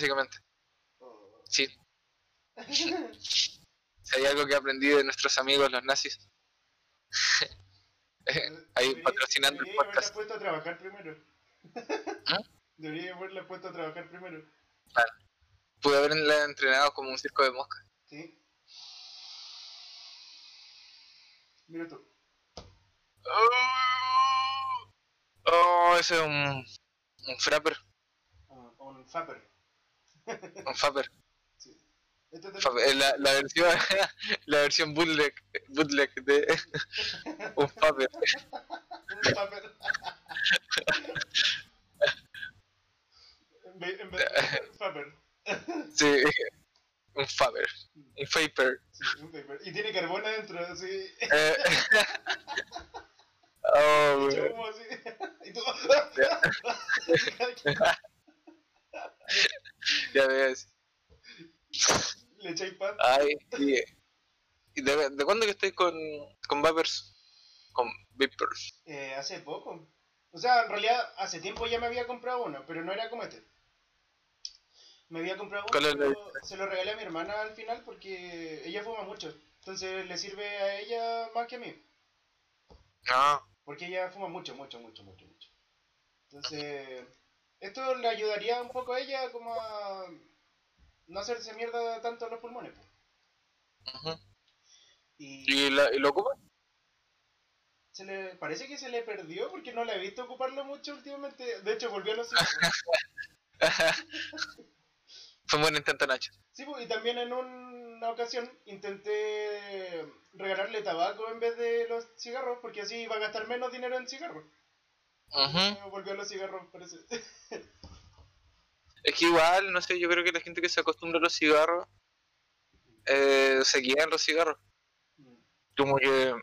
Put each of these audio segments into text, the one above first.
Básicamente, Oh. sí. Si hay algo que aprendí de nuestros amigos los nazis, ahí patrocinando el debería haberla podcast. puesto a trabajar primero. ¿Ah? Debería haberla puesto a trabajar primero. Pude haberla entrenado como un circo de moscas. Sí. Mira tú. Oh, oh, ese es un, un frapper, Un, un fapper. Un fapper. Sí. Este eh, La, la versión, la versión bootleg, bootleg de un fapper. Un en vez, de fapper. Sí, un fapper, un faper. Sí, un. Y tiene carbón adentro, así. Eh, oh, humo, así. Y tú. ya ves. Le echáis pan. Ay, y, ¿y de, de cuándo que estoy con, con Vapers? Con Vapers. Eh, hace poco. O sea, en realidad hace tiempo ya me había comprado uno, pero no era como este. Me había comprado uno, ¿Cuál es la pero se lo regalé a mi hermana al final porque ella fuma mucho. Entonces le sirve a ella más que a mí. No, Porque ella fuma mucho, mucho, mucho, mucho, mucho. Entonces, esto le ayudaría un poco a ella como a no hacerse mierda tanto los pulmones. pues. Y ¿Y, la, ¿Y lo ocupa? se le, parece que se le perdió porque no la he visto ocuparlo mucho últimamente. De hecho, volvió a los cigarros. Fue un buen intento, Nacho. Sí, pues, y también en una ocasión intenté regalarle tabaco en vez de los cigarros, porque así iba a gastar menos dinero en cigarros. Volvió los cigarros, parece. Es que igual, no sé, yo creo que la gente que se acostumbra a los cigarros eh, se guía en los cigarros. Como que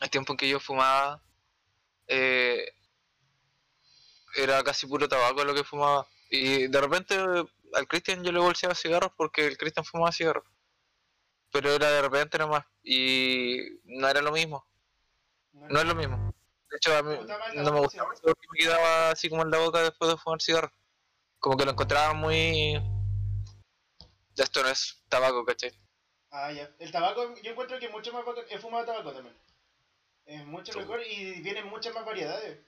el tiempo en que yo fumaba eh, era casi puro tabaco lo que fumaba. Y de repente al Cristian yo le bolseaba cigarros porque el Cristian fumaba cigarros. Pero era de repente nomás. Y no era lo mismo. No es lo mismo. De hecho, a mí ¿Te gusta más el no me gustaba que el mucho lo que me quedaba así como en la boca después de fumar cigarro. Como que lo encontraba muy... Ya esto no es tabaco, ¿cachai? Ah, ya. El tabaco, yo encuentro que es mucho más bacán. He fumado tabaco también. Es mucho mejor y vienen muchas más variedades.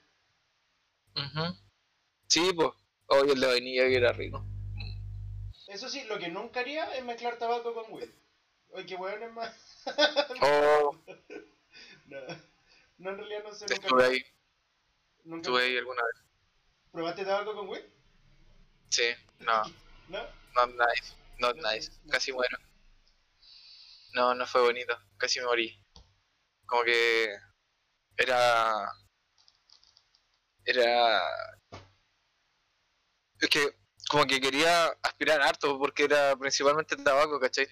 Ujú. Sí, pues. Oye, el de vainilla que era rico. Eso sí, lo que nunca haría es mezclar tabaco con weed. Oye, qué bueno es más. Oh, no. No, en realidad no sé. Nunca, estuve ahí, nunca- estuve ahí alguna vez. ¿Probaste tabaco con weed? Sí, no, ¿No? not nice, not No, nice. no. Casi muero. No, no fue bonito, casi me morí. Como que era... Era... Es que como que quería aspirar harto porque era principalmente tabaco, ¿cachai?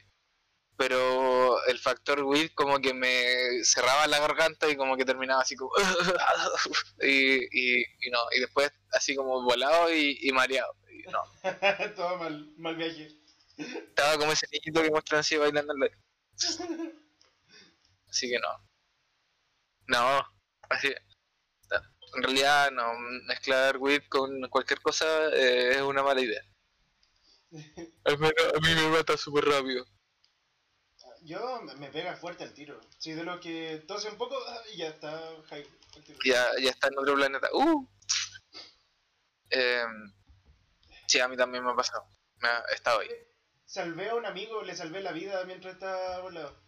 Pero el factor weed como que me cerraba la garganta y como que terminaba así como... y, y, y no, y después así como volado y, y mareado. Y no, Todo mal, mal viaje. estaba como ese niñito que muestran así bailando. Así que no. No, así... En realidad no, mezclar weed con cualquier cosa eh, es una mala idea. Al menos a mí me mata súper rápido. Yo me pega fuerte el tiro. Sí, de lo que tose un poco ah, y ya está high. Ya, ya está en otro planeta. ¡Uh! Em, sí, a mí también me ha pasado. Me ha estado ahí. Salvé a un amigo, le salvé la vida mientras estaba volado.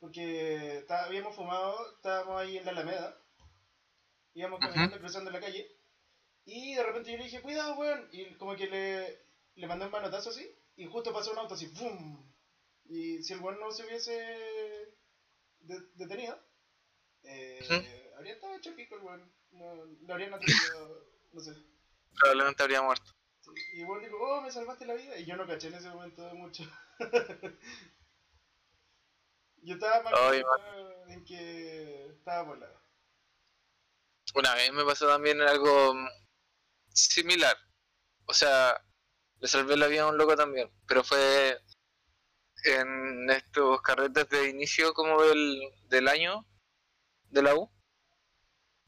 Porque está- habíamos fumado, estábamos ahí en la Alameda. Íbamos caminando, cruzando la calle. Y de repente yo le dije, cuidado, weón. Y como que le, le mandé un manotazo así. Y justo pasó un auto así, ¡pum! Y si el weón no se hubiese de- detenido, eh, habría estado hecho pico el weón. No, lo habrían atropellado, no sé. Probablemente habría muerto. Sí, Y bueno, digo, oh, me salvaste la vida. Y yo no caché en ese momento de mucho. yo estaba concentrado en que estaba por la. Una vez me pasó también algo mm, similar. O sea, le salvé la vida a un loco también. Pero fue en estos carretes de inicio como del, del año. de la U.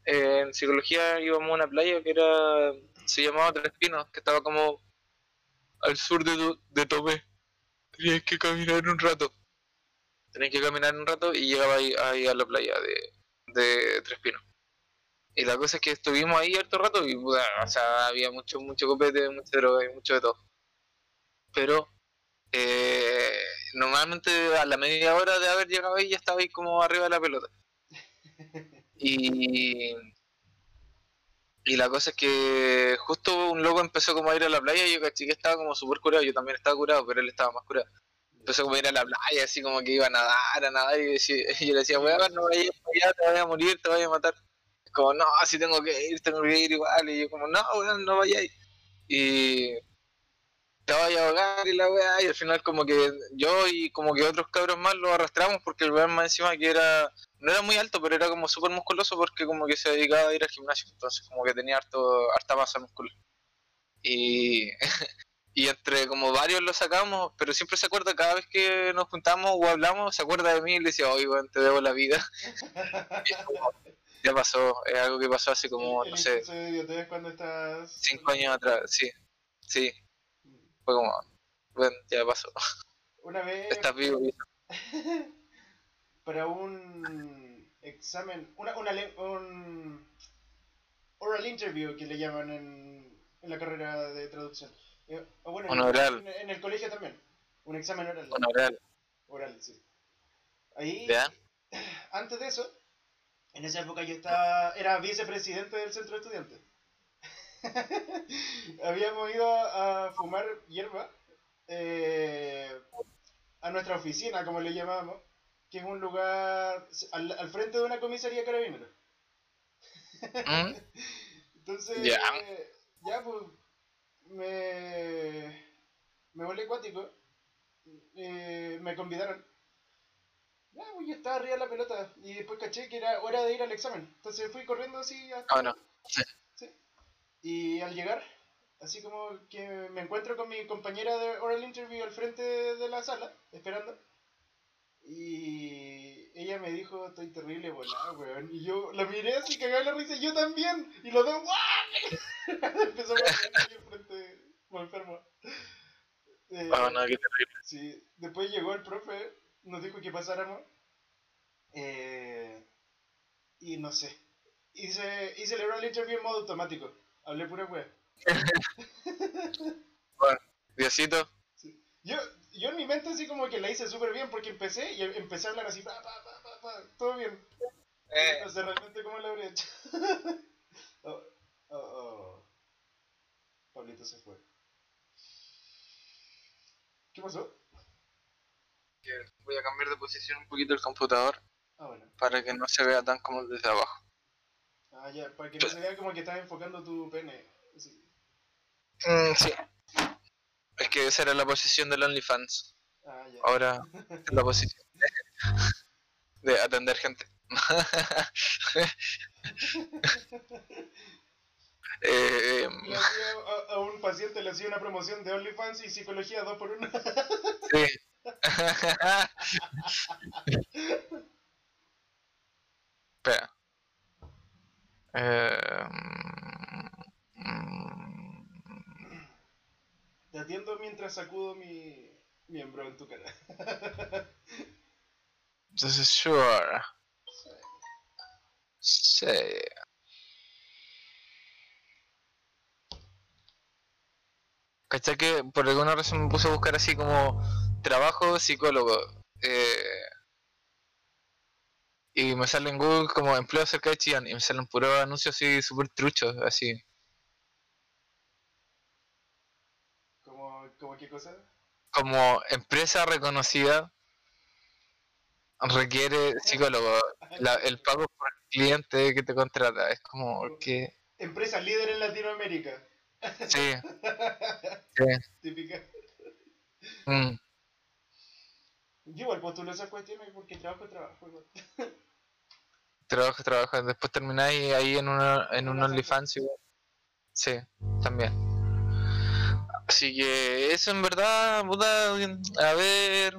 En psicología íbamos a una playa que era se llamaba Tres Pinos, que estaba como al sur de, de Tomé. Tenías que caminar un rato. Tenías que caminar un rato y llegaba ahí, ahí a la playa de, de Tres Pinos. Y la cosa es que estuvimos ahí harto rato y o sea, había mucho, mucho copete, mucho droga y mucho de todo. Pero eh, normalmente a la media hora de haber llegado ahí ya estaba ahí como arriba de la pelota. Y, y la cosa es que justo un loco empezó como a ir a la playa y yo caché que estaba como súper curado, yo también estaba curado, pero él estaba más curado. Empezó como a ir a la playa, así como que iba a nadar, a nadar, y, yo le decía, weón, no vayas allá, te vayas a morir, te vayas a matar. Como, no, así tengo que ir, tengo que ir igual, y yo como, no, weón, no vayáis. Y te vaya a ahogar y la weá, y al final como que yo y como que otros cabros más lo arrastramos porque el weón más encima que era, no era muy alto, pero era como súper musculoso porque como que se dedicaba a ir al gimnasio, entonces como que tenía harto, harta masa muscular. Y, y entre como varios lo sacamos, pero siempre se acuerda cada vez que nos juntamos o hablamos, se acuerda de mí y le decía, oye, weón, te debo la vida. ya pasó, es algo que pasó hace como, no sé, cuando estás... cinco años atrás, sí, sí. Fue como, bueno, ya pasó. Una vez. Estás vivo. para un examen, una, una, un oral interview que le llaman en, en la carrera de traducción. Eh, bueno, un oral. En, el colegio también. Un examen oral. Un oral. Oral, sí. Ahí, ¿Ya? antes de eso, en esa época yo estaba, era vicepresidente del centro de estudiantes. habíamos ido a, fumar hierba eh, a nuestra oficina, como le llamábamos, que es un lugar al, frente de una comisaría carabinera. ¿Mm? Entonces, ya, pues, me, me volé acuático, eh, me convidaron. Ya, pues yo estaba arriba de la pelota y después caché que era hora de ir al examen. Entonces fui corriendo así hasta... Ah, no. Y al llegar, así como que me encuentro con mi compañera de oral interview al frente de la sala, esperando. Y ella me dijo, estoy terrible volada, weón. Y yo la miré así, cagada la risa, y yo también. Y los dos, ¡guau! Empezó a al frente, como enfermo. Eh, ah, no, qué terrible. Sí, después llegó el profe, nos dijo que pasáramos. Eh, y no sé. Hice, hice el oral interview en modo automático. Hablé pura wea. bueno, Diosito. Yo, yo en mi mente así como que la hice súper bien porque empecé y empecé a hablar así, pa, pa, pa, pa, pa todo bien. Eh. No sé realmente cómo lo habría hecho. oh, oh, oh. Pablito se fue. ¿Qué pasó? voy a cambiar de posición un poquito el computador. Ah, bueno. Para que no se vea tan como desde abajo. Ah, ya, para que no se vea como que estás enfocando tu pene. Sí. Mm, sí. Es que esa era la posición del OnlyFans. Ah, ya. Ahora es la posición de, atender gente. eh, a, a, un paciente le hacía una promoción de OnlyFans y psicología 2 por 1 sí. Espera. Eh, Te atiendo mientras sacudo mi miembro en tu cara. Entonces, sure. Sí. ¿Cachai que por alguna razón me puse a buscar así como trabajo psicólogo? Eh, y me sale en Google como empleo cerca de Chillán y me salen puros anuncios así súper truchos, así. ¿Cómo, ¿Cómo qué cosa? Como empresa reconocida requiere psicólogo. el pago por el cliente que te contrata es como que... Empresa líder en Latinoamérica. Sí. sí. Típica. Mm. Yo igual postulo esas cuestiones porque trabajo, trabajo igual. trabajo, trabajo. Después termináis ahí en, una, en un OnlyFans igual. Sí, también. Así que eso en verdad, puta, a ver,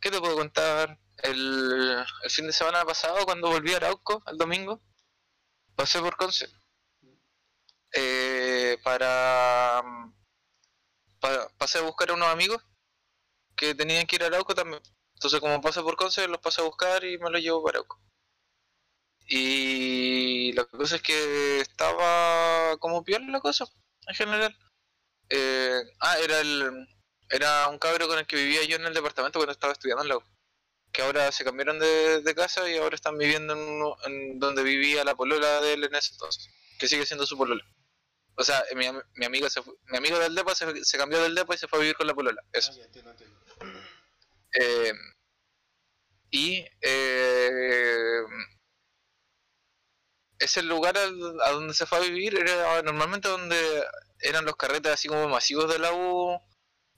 ¿qué te puedo contar? el, el fin de semana pasado, cuando volví a Arauco, el domingo, pasé por Conce. Eh, para, para. Pasé a buscar a unos amigos que tenían que ir a Arauco también. Entonces, como pasé por Conce, los pasé a buscar y me los llevo para Arauco. Y la cosa es que estaba como peor la cosa, en general. Eh, ah, era el era un cabro con el que vivía yo en el departamento cuando estaba estudiando en la. Que ahora se cambiaron de, de casa y ahora están viviendo en, en donde vivía la polola de él en ese entonces. Que sigue siendo su polola. O sea, mi, mi amigo se fue- mi amigo del depa se, se cambió del depa y se fue a vivir con la polola. Eso. Ah, ya, entiendo, entiendo. Eh, y eh, ese lugar al- a donde se fue a vivir era normalmente donde eran los carretes así como masivos de la U.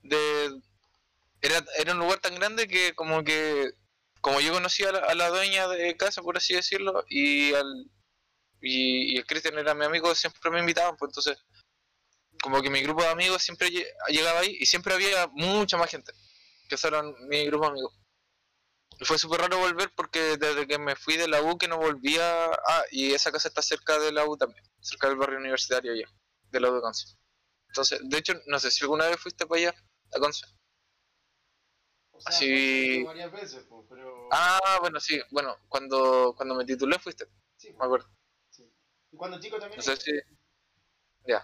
De, era, era un lugar tan grande que como que como yo conocía a la, a la dueña de casa por así decirlo y al y, y el Cristian era mi amigo siempre me invitaban pues entonces como que mi grupo de amigos siempre lle- llegaba ahí y siempre había mucha más gente que eso era mi grupo de amigos y fue súper raro volver porque desde que me fui de la U que no volvía ah y esa casa está cerca de la U también cerca del barrio universitario allá de la U de Conce entonces de hecho no sé si alguna vez fuiste para allá a Conce O sea, Así- varias veces, pues, pero. Ah, bueno, sí, bueno, cuando, cuando me titulé fuiste, sí, me acuerdo. Cuando chico también. No sé si. Ya.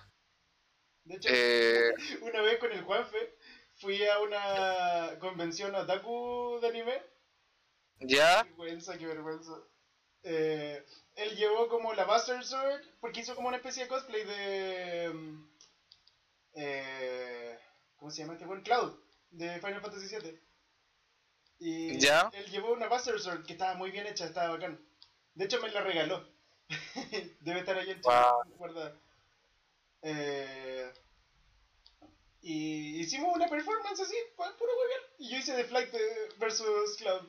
De hecho, Eh, una vez con el Juanfe fui a una convención otaku de anime. ya, Qué vergüenza, qué vergüenza. Eh, él llevó como la Buster Sword porque hizo como una especie de cosplay de. mm, Eh, ¿Cómo se llama este buen? Cloud, de Final Fantasy VII. Y Ya. él llevó una Buster Sword que estaba muy bien hecha, estaba bacán. De hecho, me la regaló. Debe estar ahí en Chile Wow. Eh, y hicimos una performance así, pa- puro huevear. Y yo hice The Flight versus Cloud.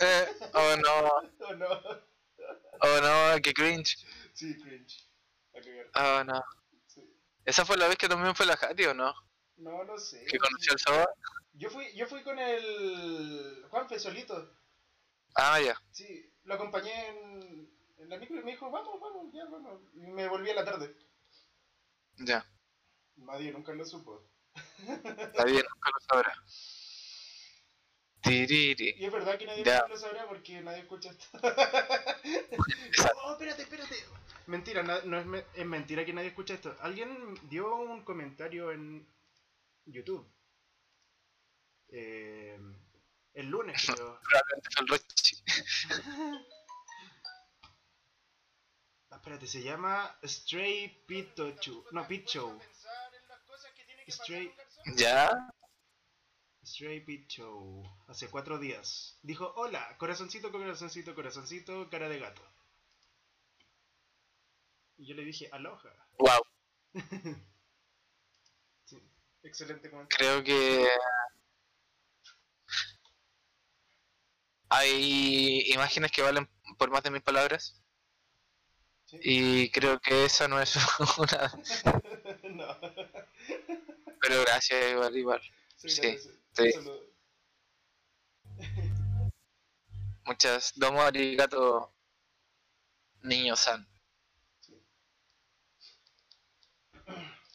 eh, oh no, Oh no. oh no, qué cringe, Sí, cringe. Oh no. Sí. Esa fue la vez que también fue la Jati, ¿o no? No, no sé. Que no conoció al Soba. Yo fui, yo fui con el Juanfe solito. Ah, ya, Sí, lo acompañé en, en la micro y me dijo, vamos, vamos, ya, vamos. Y me volví a la tarde. ya, Nadie nunca lo supo. bien, nunca lo sabrá. Tiriri. Y es verdad que nadie Ya. nunca lo sabrá porque nadie escucha esto. oh, espérate, espérate. Mentira, no es, me- es mentira que nadie escucha esto. Alguien dio un comentario en YouTube. Eh, el lunes, creo. Probablemente fue el espérate, se llama Stray Pitochu. No, Picho. Stray, Ya, Stray Picho. Hace cuatro días. Dijo, hola, corazoncito, corazoncito, corazoncito, cara de gato. Y yo le dije, aloha. wow, Sí, excelente comentario. creo que. Hay imágenes que valen por más de mil palabras. Sí. Y creo que esa no es una. no. Pero gracias, igual, igual. Sí, Sí, sí. Muchas. Domo arigato, niño san.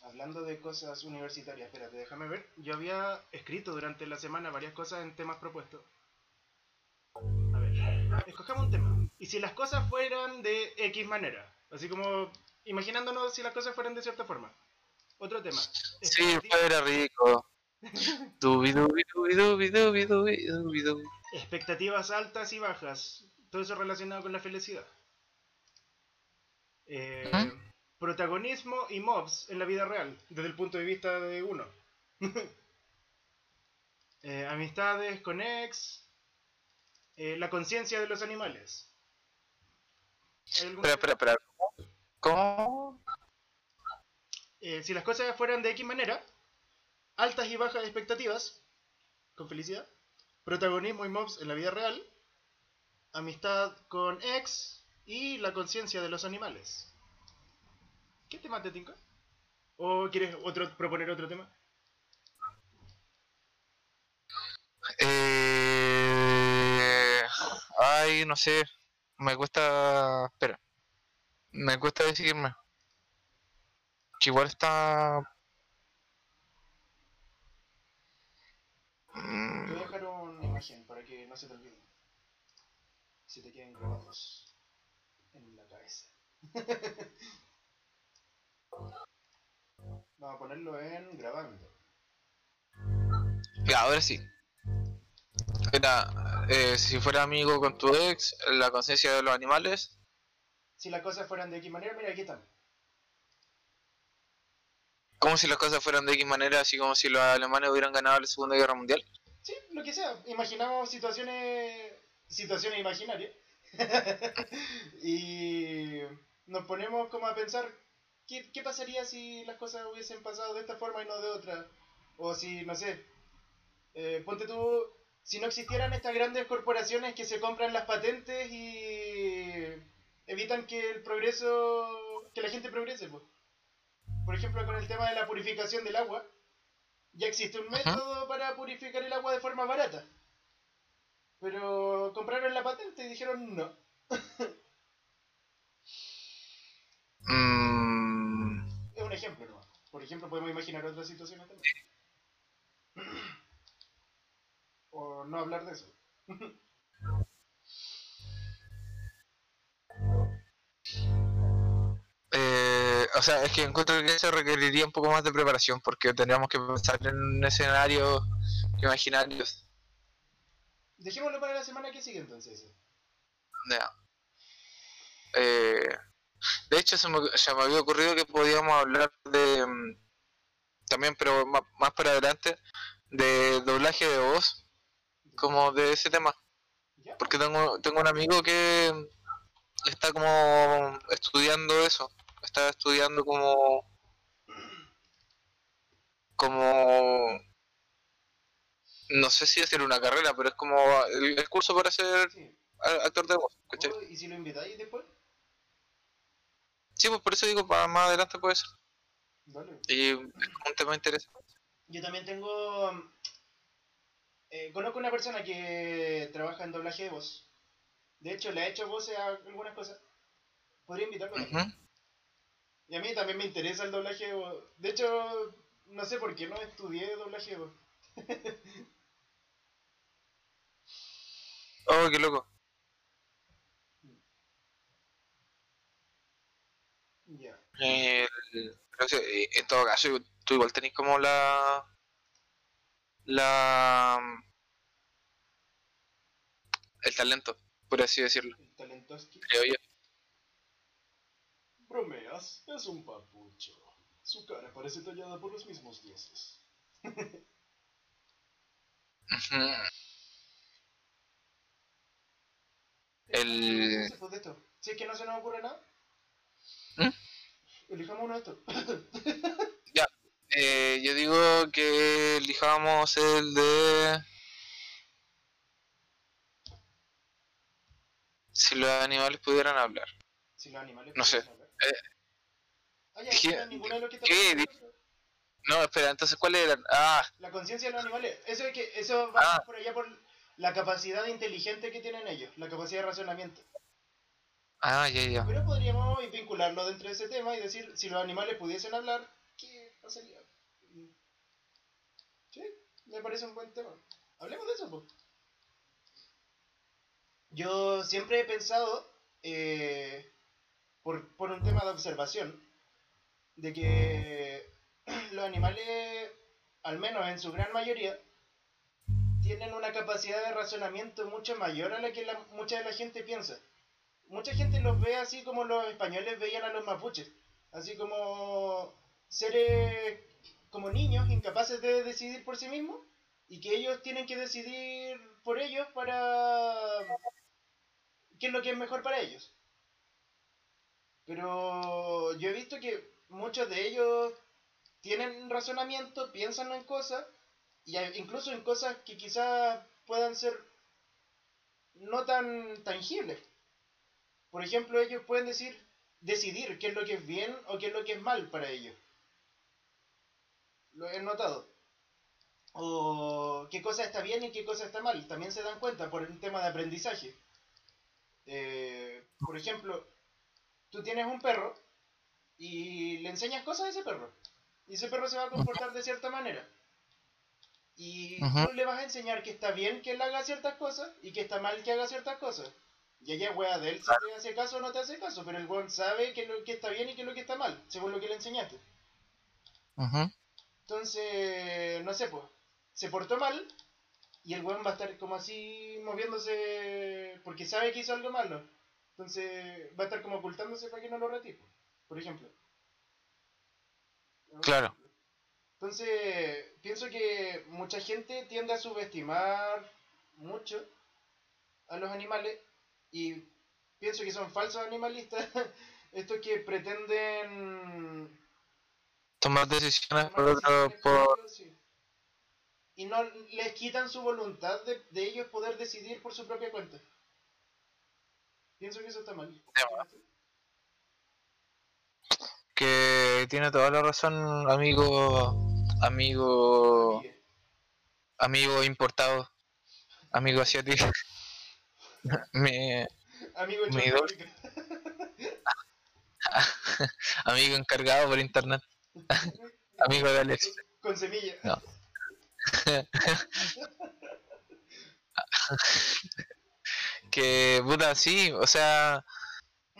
Hablando de cosas universitarias, espérate, déjame ver. Yo había escrito durante la semana varias cosas en temas propuestos. A ver, escojamos un tema. Y si las cosas fueran de X manera, así como imaginándonos si las cosas fueran de cierta forma. Otro tema. Sí, fuera rico. Dubi dubi dubi. Expectativas altas y bajas. Todo eso relacionado con la felicidad. Eh. Protagonismo y mobs en la vida real, desde el punto de vista de uno. Eh, amistades con ex. eh, la conciencia de los animales. ¿Hay algún- Espera, espera, espera. ¿Cómo? Eh, si las cosas fueran de X manera, altas y bajas expectativas, con felicidad, protagonismo y mobs en la vida real, amistad con ex y la conciencia de los animales. ¿Qué tema te tinca? ¿O quieres otro, proponer otro tema? Eh... ay, no sé. Me cuesta. Espera. Me cuesta decidirme. Que igual está. Te voy a dejar una imagen para que no se te olvide. Si te queden grabados en la cabeza. Vamos a ponerlo en grabando. Ya, ahora sí. Era, eh, si fuera amigo con tu ex, la conciencia de los animales. Si las cosas fueran de X manera, mira, aquí están. Como si las cosas fueran de X manera, así como si los alemanes hubieran ganado la Segunda Guerra Mundial. Sí, lo que sea. Imaginamos situaciones situaciones imaginarias. y nos ponemos como a pensar, ¿qué, ¿qué pasaría si las cosas hubiesen pasado de esta forma y no de otra? O si, no sé, eh, ponte tú, si no existieran estas grandes corporaciones que se compran las patentes y evitan que el progreso, que la gente progrese, pues. Por ejemplo, con el tema de la purificación del agua, ya existe un método para purificar el agua de forma barata. Pero compraron la patente y dijeron no. Mm, Es un ejemplo, ¿no? Por ejemplo, podemos imaginar otras situaciones también. O no hablar de eso. eh, o sea, es que encuentro que eso requeriría un poco más de preparación porque tendríamos que pensar en escenarios imaginarios. Dejémoslo para la semana que sigue entonces. Eh, de hecho, se me, se me había ocurrido que podíamos hablar de. mm, También, pero ma- más, para adelante, de doblaje de voz, como de ese tema. Porque tengo, tengo un amigo que está como estudiando eso. Está estudiando como. Como. No sé si decir una carrera, pero es como el, el curso para ser Sí. actor de voz. ¿cachai? Oh, ¿Y si lo invitáis después? Sí, pues por eso digo, para más adelante puede ser. Dale. Y es un tema interesante. Yo también tengo. Eh, conozco una persona que trabaja en doblaje de voz. De hecho, le ha hecho voces a algunas cosas. Podría invitarlo. Ujú. Y a mí también me interesa el doblaje de voz. De hecho, no sé por qué no estudié doblaje de voz. Oh, qué loco. Ya. Sí, eh, en todo caso, tú igual tenés como la. La. El talento, por así decirlo, El talentoski. creo yo. Bromeas, es un papucho. Su cara parece tallada por los mismos dioses. El- es que no se nos ocurre nada. ¿Mm? Elijamos uno de estos. Eh, yo digo que elijamos el de. Si los animales pudieran hablar. si los animales No sé. hablar. Eh, Ah, ya, ¿qué- no, de que qué espera, entonces, ¿cuáles eran? Ah, La conciencia de los animales. Eso es que eso va Ah. por allá por la capacidad inteligente que tienen ellos, la capacidad de razonamiento. ah, ya, ya. Pero podríamos vincularlo dentro de ese tema y decir, si los animales pudiesen hablar, ¿qué pasaría? Sí, me parece un buen tema. Hablemos de eso, pues. Yo siempre he pensado, eh, por, por un tema de observación, de que los animales, al menos en su gran mayoría, tienen una capacidad de razonamiento mucho mayor a la que mucha de la gente piensa mucha gente los ve así como los españoles veían a los mapuches, así como seres como niños incapaces de decidir por sí mismos y que ellos tienen que decidir por ellos para qué es lo que es mejor para ellos. Pero yo he visto que muchos de ellos tienen razonamiento, piensan en cosas y incluso en cosas que quizás puedan ser no tan tangibles. Por ejemplo, ellos pueden decir, decidir qué es lo que es bien o qué es lo que es mal para ellos. Lo he notado. o qué cosa está bien y qué cosa está mal. También se dan cuenta por un tema de aprendizaje. Eh, por ejemplo, tú tienes un perro y le enseñas cosas a ese perro. Y ese perro se va a comportar de cierta manera. Y tú le vas a enseñar que está bien que él haga ciertas cosas y que está mal que haga ciertas cosas. Y ella, wea, de él si te hace caso o no te hace caso, pero el weón sabe que lo que está bien y que lo que está mal, según lo que le enseñaste. Entonces, no sé, pues, se portó mal y el weón va a estar como así moviéndose porque sabe que hizo algo malo. Entonces, va a estar como ocultándose para que no lo retire, por ejemplo. Claro. Entonces, pienso que mucha gente tiende a subestimar mucho a los animales y pienso que son falsos animalistas estos que pretenden tomar decisiones por otro por... y no les quitan su voluntad de, de, ellos poder decidir por su propia cuenta. Pienso que eso está mal. Que tiene toda la razón amigo amigo amigo importado amigo asiático. Mi, amigo mi amigo encargado por internet amigo de Alex con semilla no. que puta sí o sea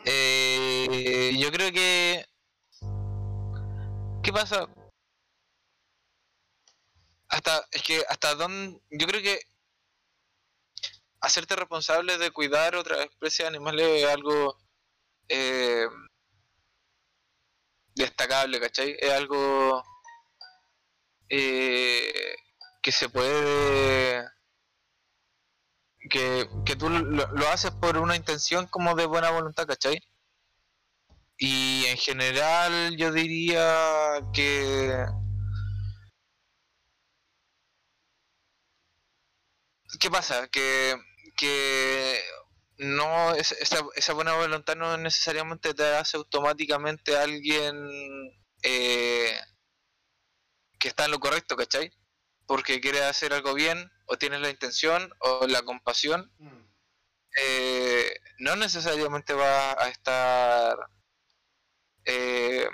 eh, yo creo que ¿qué pasa? hasta es que hasta dónde yo creo que hacerte responsable de cuidar otras especies animales es algo eh, destacable, ¿cachai? Es algo eh, que se puede que, que tú lo, haces por una intención como de buena voluntad, ¿cachai? Y en general yo diría que ¿Qué pasa? Que, que no esa, esa buena voluntad no necesariamente te hace automáticamente alguien eh, que está en lo correcto, ¿cachai? Porque quiere hacer algo bien, o tienes la intención, o la compasión, mm. eh, no necesariamente va a estar... Eh,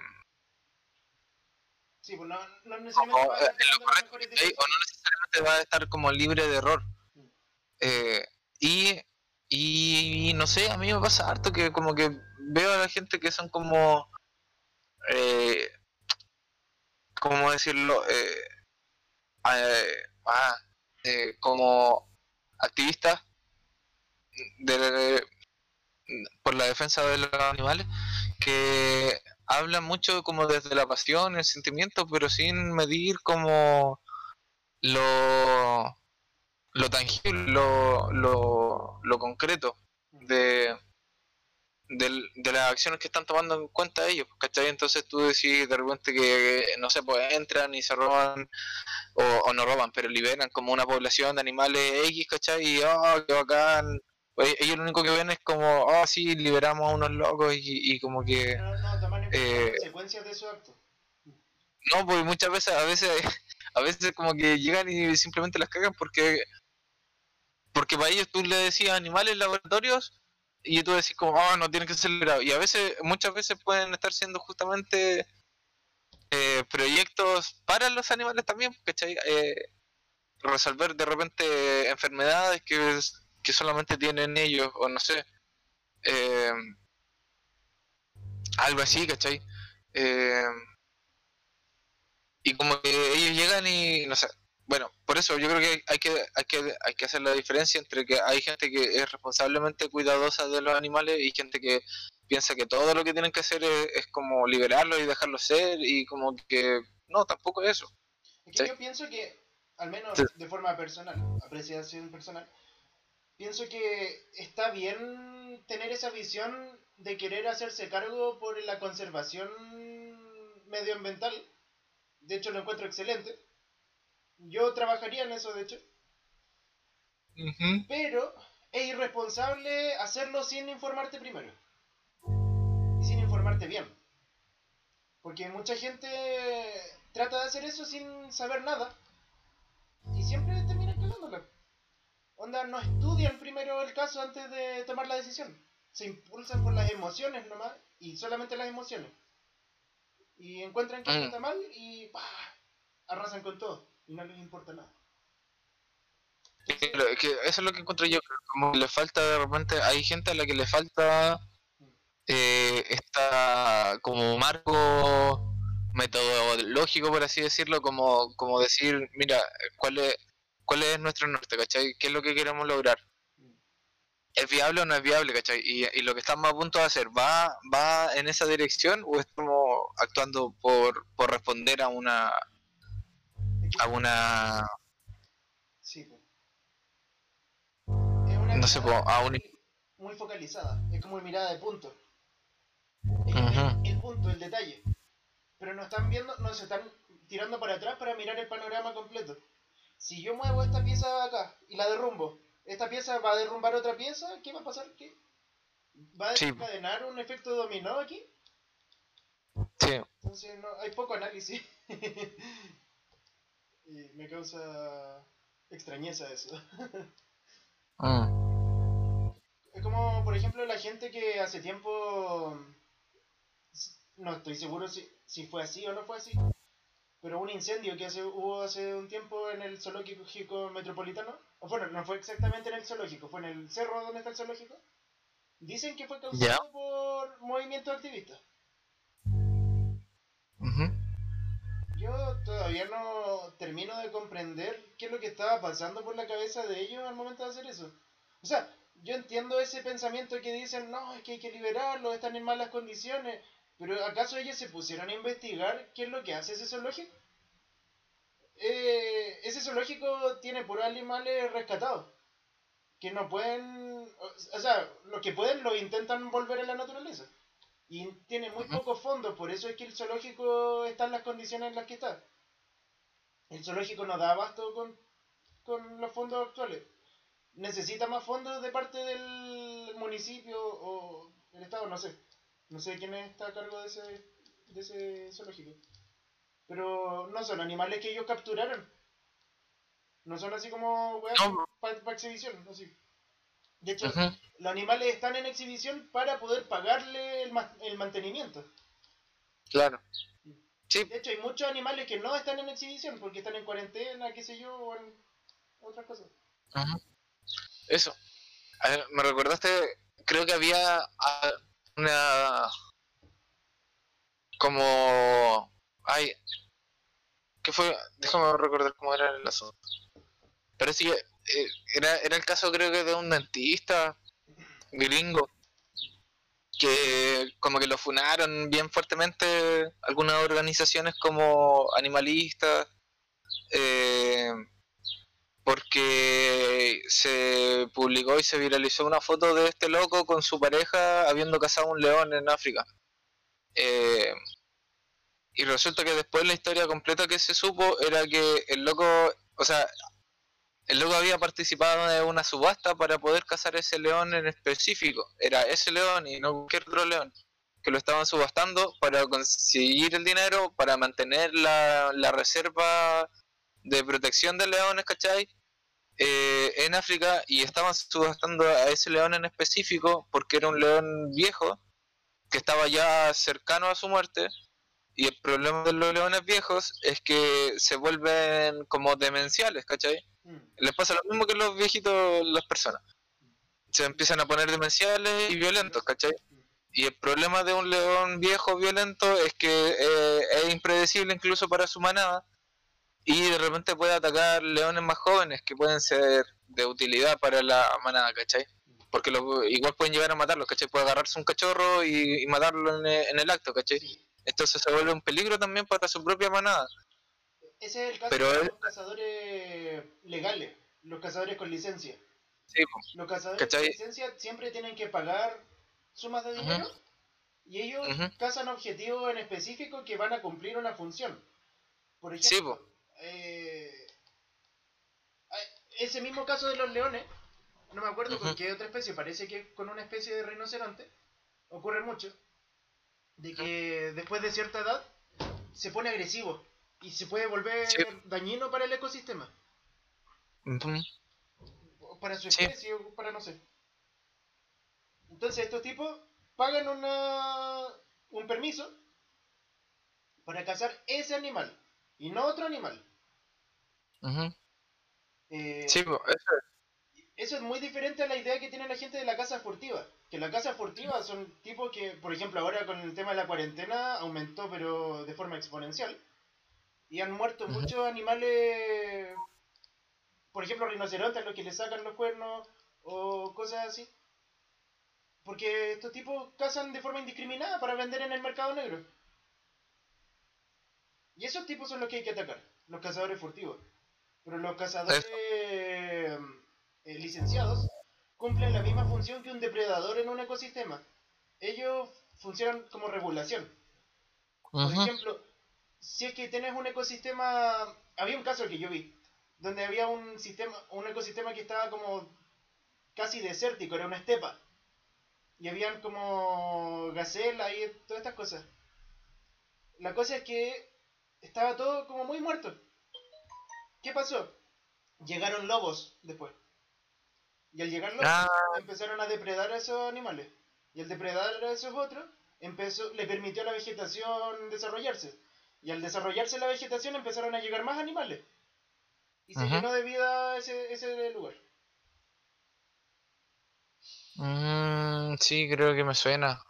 sí, pues no, no necesariamente va a estar o no necesariamente va a estar como libre de error. Eh, y, y no sé, a mí me pasa harto que como que veo a la gente que son como... Eh, ¿Cómo decirlo? Eh, eh ah, como activistas por la defensa de los animales que hablan mucho como desde la pasión, el sentimiento, pero sin medir como lo lo tangible, lo, lo, lo concreto de, de, las acciones que están tomando en cuenta ellos, ¿cachai? Entonces tú decís de repente que, no sé, pues entran y se roban, o, no roban, pero liberan como una población de animales X, ¿cachai? Y, oh, qué bacán. Pues, ellos lo único que ven es como, oh, sí, liberamos a unos locos y, como que... No, no, toman eh, consecuencias de su acto. No, pues muchas veces, a veces, a veces como que llegan y simplemente las cagan porque porque para ellos tú le decías animales laboratorios y tú decís como, oh, no tienen que ser liberados. Y a veces, muchas veces pueden estar siendo justamente eh, proyectos para los animales también, ¿cachai? Eh, resolver de repente enfermedades que, que solamente tienen ellos, o no sé. Eh, algo así, ¿cachai? y como que ellos llegan y, no sé, bueno, por eso yo creo que hay que, hay que hay que hacer la diferencia entre que hay gente que es responsablemente cuidadosa de los animales y gente que piensa que todo lo que tienen que hacer es, como liberarlos y dejarlos ser y como que no, tampoco es eso. Es que yo pienso que, al menos de forma personal, apreciación personal, pienso que está bien tener esa visión de querer hacerse cargo por la conservación medioambiental. De hecho, lo encuentro excelente yo trabajaría en eso, de hecho. Pero es irresponsable hacerlo sin informarte primero. Y sin informarte bien. Porque mucha gente trata de hacer eso sin saber nada. onda, no estudian primero el caso antes de tomar la decisión. Se impulsan por las emociones nomás, y solamente las emociones. Y encuentran que Mm. está mal y ¡pah! arrasan con todo, y no les importa nada. Que eso es lo que encuentro yo, como le falta de repente, hay gente a la que le falta eh, esta como marco metodológico, por así decirlo, como, como decir, mira, cuál es, cuál es nuestro norte, ¿cachai? ¿Qué es lo que queremos lograr? ¿Es viable o no es viable, cachai? Y, y lo que estamos a punto de hacer, ¿va, va en esa dirección o estamos actuando por, por responder a una, Es a una, Sí. Es una no sé, a un- muy, focalizada, es como una mirada de punto. Es Ujú. el, el punto, el detalle. Pero no están viendo, no se están tirando para atrás para mirar el panorama completo. Si yo muevo esta pieza acá y la derrumbo, esta pieza va a derrumbar otra pieza, ¿qué va a pasar? ¿Qué? ¿Va a Sí. desencadenar un efecto dominó aquí? sí, Entonces no, hay poco análisis. y me causa extrañeza eso. mm, Es como, por ejemplo, la gente que hace tiempo. No estoy seguro si, si fue así o no fue así. Pero un incendio que hace, hubo hace un tiempo en el zoológico metropolitano. O bueno, no fue exactamente en el zoológico, fue en el cerro donde está el zoológico. Dicen que fue causado por movimientos activistas. ujú. Yo todavía no termino de comprender qué es lo que estaba pasando por la cabeza de ellos al momento de hacer eso. O sea, yo entiendo ese pensamiento que dicen, no, es que hay que liberarlos, están en malas condiciones, pero ¿acaso ellos se pusieron a investigar qué es lo que hace ese zoológico? Eh, ese zoológico tiene puros animales rescatados, que no pueden, o sea, los que pueden lo intentan volver a la naturaleza. Y tiene muy pocos fondos, por eso es que el zoológico está en las condiciones en las que está. El zoológico no da abasto con, con los fondos actuales. Necesita más fondos de parte del municipio o el estado, no sé. No sé quién está a cargo de ese, de ese zoológico. Pero no son animales que ellos capturaron. No son así como No. para exhibición, así. De hecho, los animales están en exhibición para poder pagarle el, ma- el mantenimiento. Claro. Sí, De hecho, hay muchos animales que no están en exhibición porque están en cuarentena, qué sé yo, o en otras cosas. Ujú. Eso. Ver, me recordaste, creo que había ah, una... como... Ay, ¿qué fue? Déjame recordar cómo era el asunto. Sí, eh, era, era el caso creo que de un dentista gringo que como que lo funaron bien fuertemente algunas organizaciones como animalistas eh, porque se publicó y se viralizó una foto de este loco con su pareja habiendo cazado un león en África. Eh, y resulta que después la historia completa que se supo era que el loco, o sea, el loco había participado de una subasta para poder cazar ese león en específico. Era ese león y no cualquier otro león. Que lo estaban subastando para conseguir el dinero, para mantener la, la reserva de protección de leones, ¿cachai? Eh, en África y estaban subastando a ese león en específico porque era un león viejo que estaba ya cercano a su muerte y el problema de los leones viejos es que se vuelven como demenciales, ¿cachai? Mm. Les pasa lo mismo que los viejitos, las personas. Se empiezan a poner demenciales y violentos, ¿cachai? Y el problema de un león viejo violento es que eh, es impredecible incluso para su manada y de repente puede atacar leones más jóvenes que pueden ser de utilidad para la manada, ¿cachai? Porque lo- igual pueden llegar a matarlos, ¿cachai? Puede agarrarse un cachorro y, y matarlo en el, en el acto, ¿cachai? Sí. Entonces se vuelve un peligro también para su propia manada. Ese es el caso Pero de los cazadores legales, los cazadores con licencia. Sí. Los cazadores ¿Cachai? con licencia siempre tienen que pagar sumas de dinero y ellos cazan objetivos en específico que van a cumplir una función. Por Sí, ejemplo, eh, hay- ese mismo caso de los leones, no me acuerdo con qué otra especie, parece que con una especie de rinoceronte, ocurre mucho, de que después de cierta edad se pone agresivo y se puede volver Sí. dañino para el ecosistema. Para su especie o para no sé. Entonces estos tipos pagan una, un permiso para cazar ese animal y no otro animal. Eh, sí, eso es. Eso es muy diferente a la idea que tiene la gente de la caza furtiva. Que la caza furtiva son tipos que, por ejemplo, ahora con el tema de la cuarentena aumentó, pero de forma exponencial. Y han muerto muchos animales, por ejemplo, rinocerontes, los que le sacan los cuernos o cosas así. Porque estos tipos cazan de forma indiscriminada para vender en el mercado negro. Y esos tipos son los que hay que atacar, los cazadores furtivos. Pero los cazadores eh, licenciados cumplen la misma función que un depredador en un ecosistema. Ellos funcionan como regulación. Por ejemplo, si es que tienes un ecosistema, había un caso que yo vi, donde había un sistema, un ecosistema que estaba como casi desértico, era una estepa. Y habían como gacela y todas estas cosas. La cosa es que estaba todo como muy muerto. ¿Qué pasó? Llegaron lobos después. Y al llegar lobos ah. empezaron a depredar a esos animales. Y al depredar a esos otros, empezó, le permitió a la vegetación desarrollarse. Y al desarrollarse la vegetación empezaron a llegar más animales. Y se llenó de vida ese, ese lugar. Mm, sí, creo que me suena.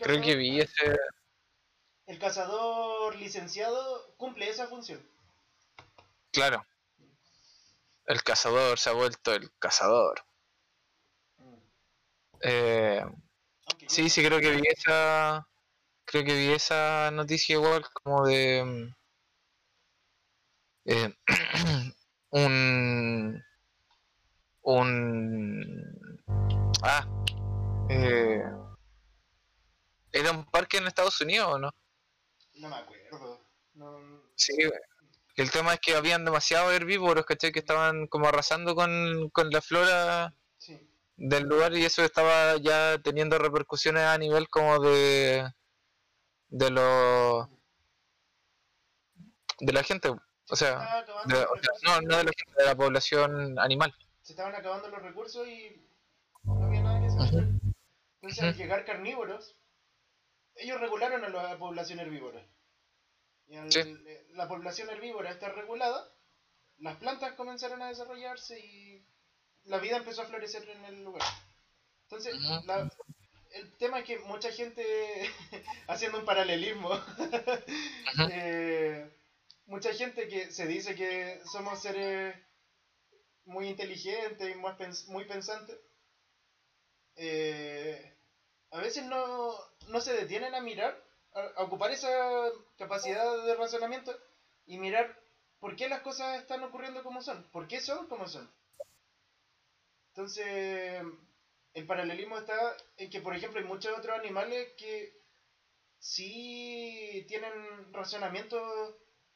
creo que vi ese... El cazador licenciado cumple esa función. Claro. El cazador se ha vuelto el cazador. Eh, sí, sí, creo que vi esa. Creo que vi esa noticia igual como de. Eh, un. Un. Ah. Eh, ¿Era un parque en Estados Unidos o no? No me acuerdo. No... Sí, el tema es que habían demasiados herbívoros, ¿cachai? Que estaban como arrasando con, la flora del lugar y eso estaba ya teniendo repercusiones a nivel como de de los de la gente, o sea, no, no de la gente, de la población animal. Se estaban acabando los recursos y no había nada que hacer. Entonces, al llegar carnívoros, ellos regularon a la población herbívora. Y al, la población herbívora está regulada, las plantas comenzaron a desarrollarse y la vida empezó a florecer en el lugar. Entonces, el tema es que mucha gente, haciendo un paralelismo, eh, mucha gente que se dice que somos seres muy inteligentes y muy, pensantes, eh, a veces no, no se detienen a mirar a, ocupar esa capacidad de razonamiento y mirar por qué las cosas están ocurriendo como son, por qué son como son. Entonces, el paralelismo está en que, por ejemplo, hay muchos otros animales que sí tienen razonamiento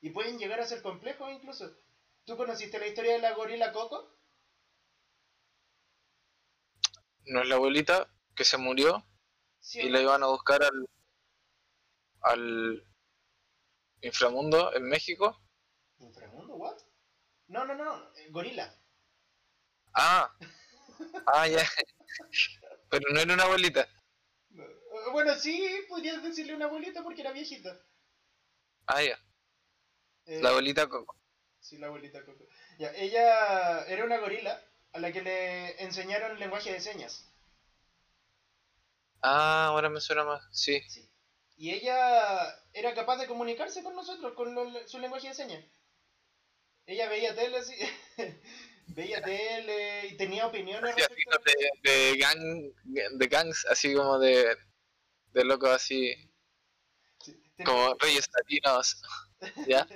y pueden llegar a ser complejos incluso. ¿Tú conociste la historia de la gorila Coco? ¿No es la abuelita que se murió? y la iban a buscar al, al inframundo en México. ¿Inframundo? ¿What? No, no, no, eh, gorila. Ah, ah, ya. Pero no era una abuelita. Bueno, sí, podrías decirle una abuelita porque era viejita. Ah, ya. Eh, la abuelita Coco. Sí, la abuelita Coco. Ya, ella era una gorila a la que le enseñaron lenguaje de señas. Ah, ahora me suena más, sí. sí. Y ella era capaz de comunicarse con nosotros con su lenguaje de señas. Ella veía tele así, veía tele y tenía opiniones. respecto de, de, gang, de gangs, así como de, de locos así, como reyes latinos. ¿Ya?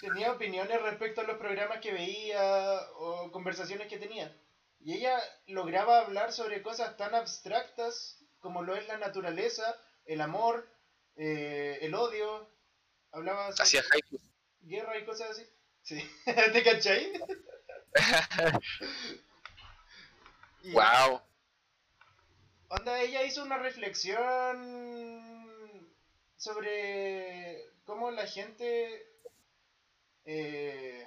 tenía opiniones respecto a los programas que veía o conversaciones que tenía. Y ella lograba hablar sobre cosas tan abstractas como lo es la naturaleza, el amor, eh, el odio, hablaba sobre guerra y cosas así. Sí, ¿te cachai? wow. Onda, ella hizo una reflexión sobre cómo la gente eh,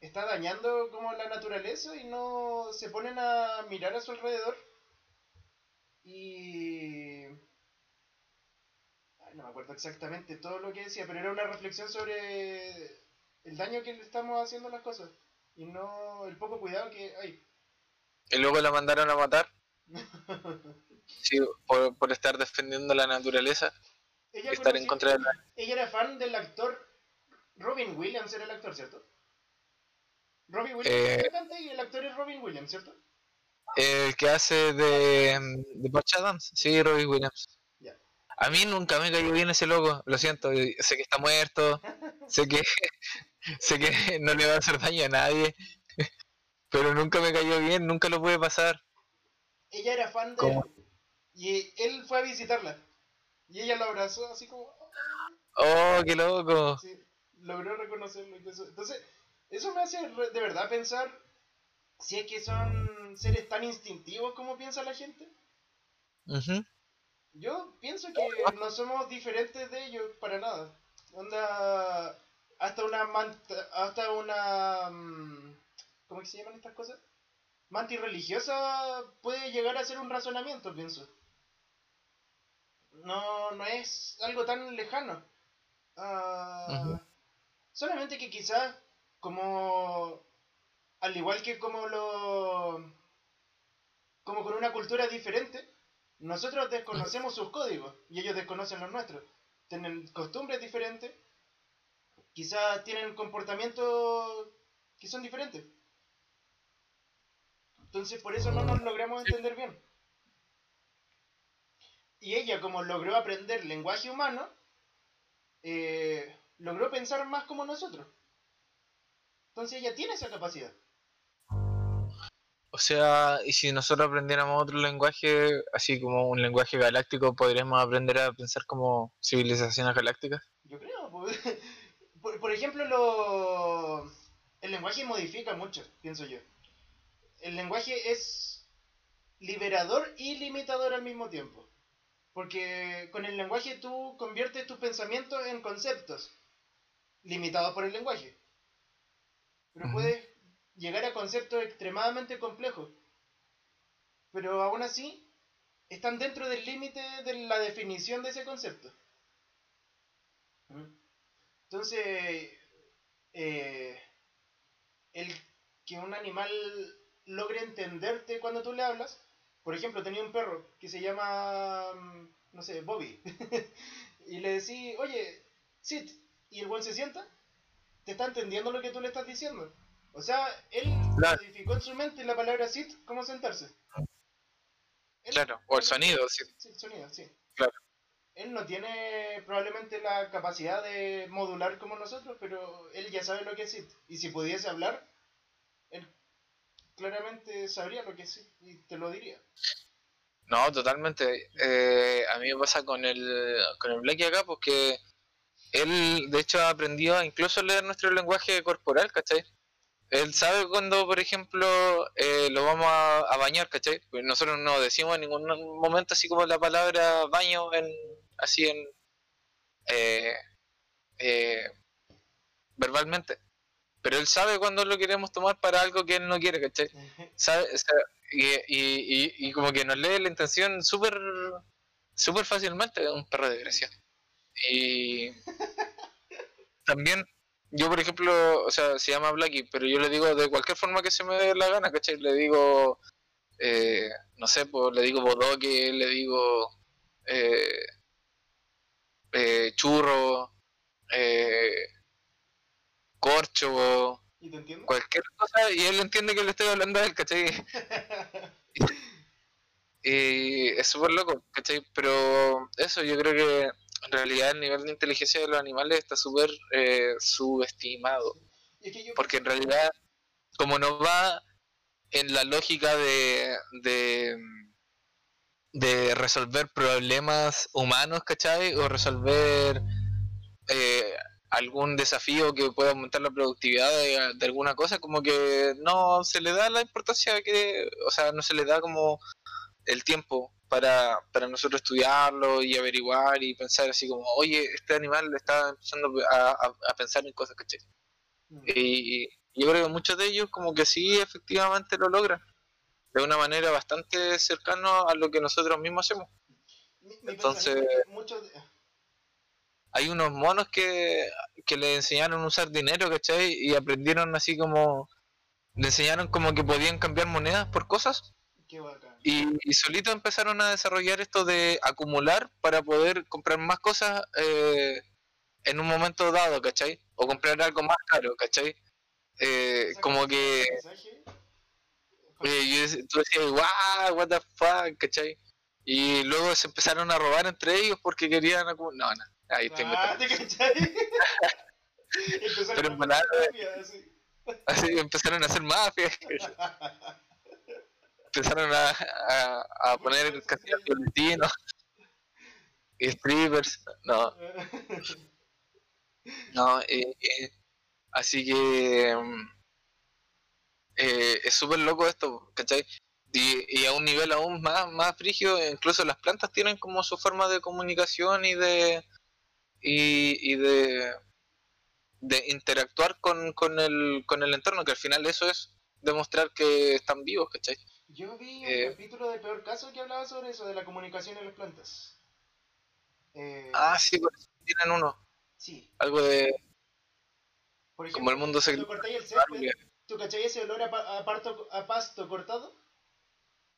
está dañando como la naturaleza y no se ponen a mirar a su alrededor. Y... no me acuerdo exactamente todo lo que decía, pero era una reflexión sobre el daño que le estamos haciendo a las cosas y no el poco cuidado que hay. Y luego la mandaron a matar. sí, por, por estar defendiendo la naturaleza. Ella, estar en contra de ella era fan del actor Robin Williams, era el actor, ¿cierto? Robin Williams eh, y el actor es Robin Williams, ¿cierto? El que hace de, de Patch Adams, sí, Robin Williams. A mí nunca me cayó bien ese loco, lo siento, sé que está muerto, sé que sé que no le va a hacer daño a nadie, pero nunca me cayó bien, nunca lo pude pasar. Ella era fan de él, y él fue a visitarla y ella lo abrazó así como Oh, qué loco. Sí, logró reconocerlo. Entonces, eso me hace de verdad pensar si es que son seres tan instintivos como piensa la gente. Yo pienso que no somos diferentes de ellos para nada. Onda, hasta una manta, hasta una mm, ¿cómo se llaman estas cosas? Manti religiosa puede llegar a ser un razonamiento, pienso. No, no es algo tan lejano. Ah, solamente que quizás como al igual que como lo como con una cultura diferente, nosotros desconocemos sus códigos y ellos desconocen los nuestros. Tienen costumbres diferentes, quizás tienen comportamientos que son diferentes. Entonces por eso no nos logramos entender bien. Y ella, como logró aprender lenguaje humano, eh, logró pensar más como nosotros. Entonces ella tiene esa capacidad. O sea, y si nosotros aprendiéramos otro lenguaje, así como un lenguaje galáctico, ¿podríamos aprender a pensar como civilizaciones galácticas? Yo creo. Pues, por, ejemplo, lo... el lenguaje modifica mucho, pienso yo. El lenguaje es liberador y limitador al mismo tiempo. Porque con el lenguaje tú conviertes tus pensamientos en conceptos, limitados por el lenguaje. Pero puedes llegar a conceptos extremadamente complejos. Pero aún así, están dentro del límite de la definición de ese concepto. Entonces, eh, el que un animal logre entenderte cuando tú le hablas, por ejemplo, tenía un perro que se llama, mm, no sé, Bobby, y le decís, oye, sit, y el buen se sienta, te está entendiendo lo que tú le estás diciendo. O sea, él modificó en su mente la palabra sit como sentarse. claro, o el sonido, sí. Sí, el sonido, sí. Claro. Él no tiene probablemente la capacidad de modular como nosotros, pero él ya sabe lo que es sit. Y si pudiese hablar, él claramente sabría lo que sit y te lo diría. No, totalmente. Eh, a mí me pasa con el, con el Blacky acá, porque él, de hecho, aprendió incluso a leer nuestro lenguaje corporal, ¿cachai? Él sabe cuando, por ejemplo, eh, lo vamos a, bañar, ¿cachai? Pues nosotros no decimos en ningún momento así como la palabra baño, en así en... Eh, eh, verbalmente. Pero él sabe cuando lo queremos tomar para algo que él no quiere, ¿cachai? ¿Sabe? y, y, y, como que nos lee la intención súper súper fácilmente, un perro de Grecia. Y también, yo por ejemplo, o sea, se llama Blacky, pero yo le digo de cualquier forma que se me dé la gana, ¿cachai? Le digo, eh, no sé, pues le digo bodoque, le digo eh, eh, churro, corcho, cualquier cosa, y él entiende que le estoy hablando a él, ¿cachai? y es súper loco, ¿cachai? Pero eso, yo creo que en realidad el nivel de inteligencia de los animales está súper eh, subestimado. Porque en realidad, como no va en la lógica de, de, de resolver problemas humanos, ¿cachai? O resolver eh, algún desafío que pueda aumentar la productividad de, de, alguna cosa, como que no se le da la importancia que, o sea, no se le da como el tiempo para, para nosotros estudiarlo y averiguar y pensar así como, oye, este animal está empezando a, a, pensar en cosas, ¿cachai? Mm. Y, yo creo que muchos de ellos como que sí efectivamente lo logran de una manera bastante cercana a lo que nosotros mismos hacemos. Entonces, hay unos monos que, que le enseñaron a usar dinero, ¿cachai? Y aprendieron así como, le enseñaron como que podían cambiar monedas por cosas. Y, y solito empezaron a desarrollar esto de acumular para poder comprar más cosas eh, en un momento dado, ¿cachai? O comprar algo más caro, ¿cachai? Eh, como que... yo, tú decías, wow, what the fuck, ¿cachai? Y luego se empezaron a robar entre ellos porque querían... No, no, ahí estoy ah, ¿cachai? Pero así. así empezaron a hacer mafias. empezaron a, a, a poner casinos clandestinos y strippers, no. No, eh, eh, así que mm, eh, es súper loco esto, ¿cachai? Y, y, a un nivel aún más, más frigio, incluso las plantas tienen como su forma de comunicación y de y, y de, de interactuar con, con, el, con el entorno, que al final eso es demostrar que están vivos, ¿cachai? Yo vi un eh, capítulo de Peor Caso que hablaba sobre eso, de la comunicación en las plantas. Eh, ah, sí, tienen uno. Sí. Algo de... Por ejemplo, como el mundo se... ¿Tú cachai ese olor a, a pasto cortado?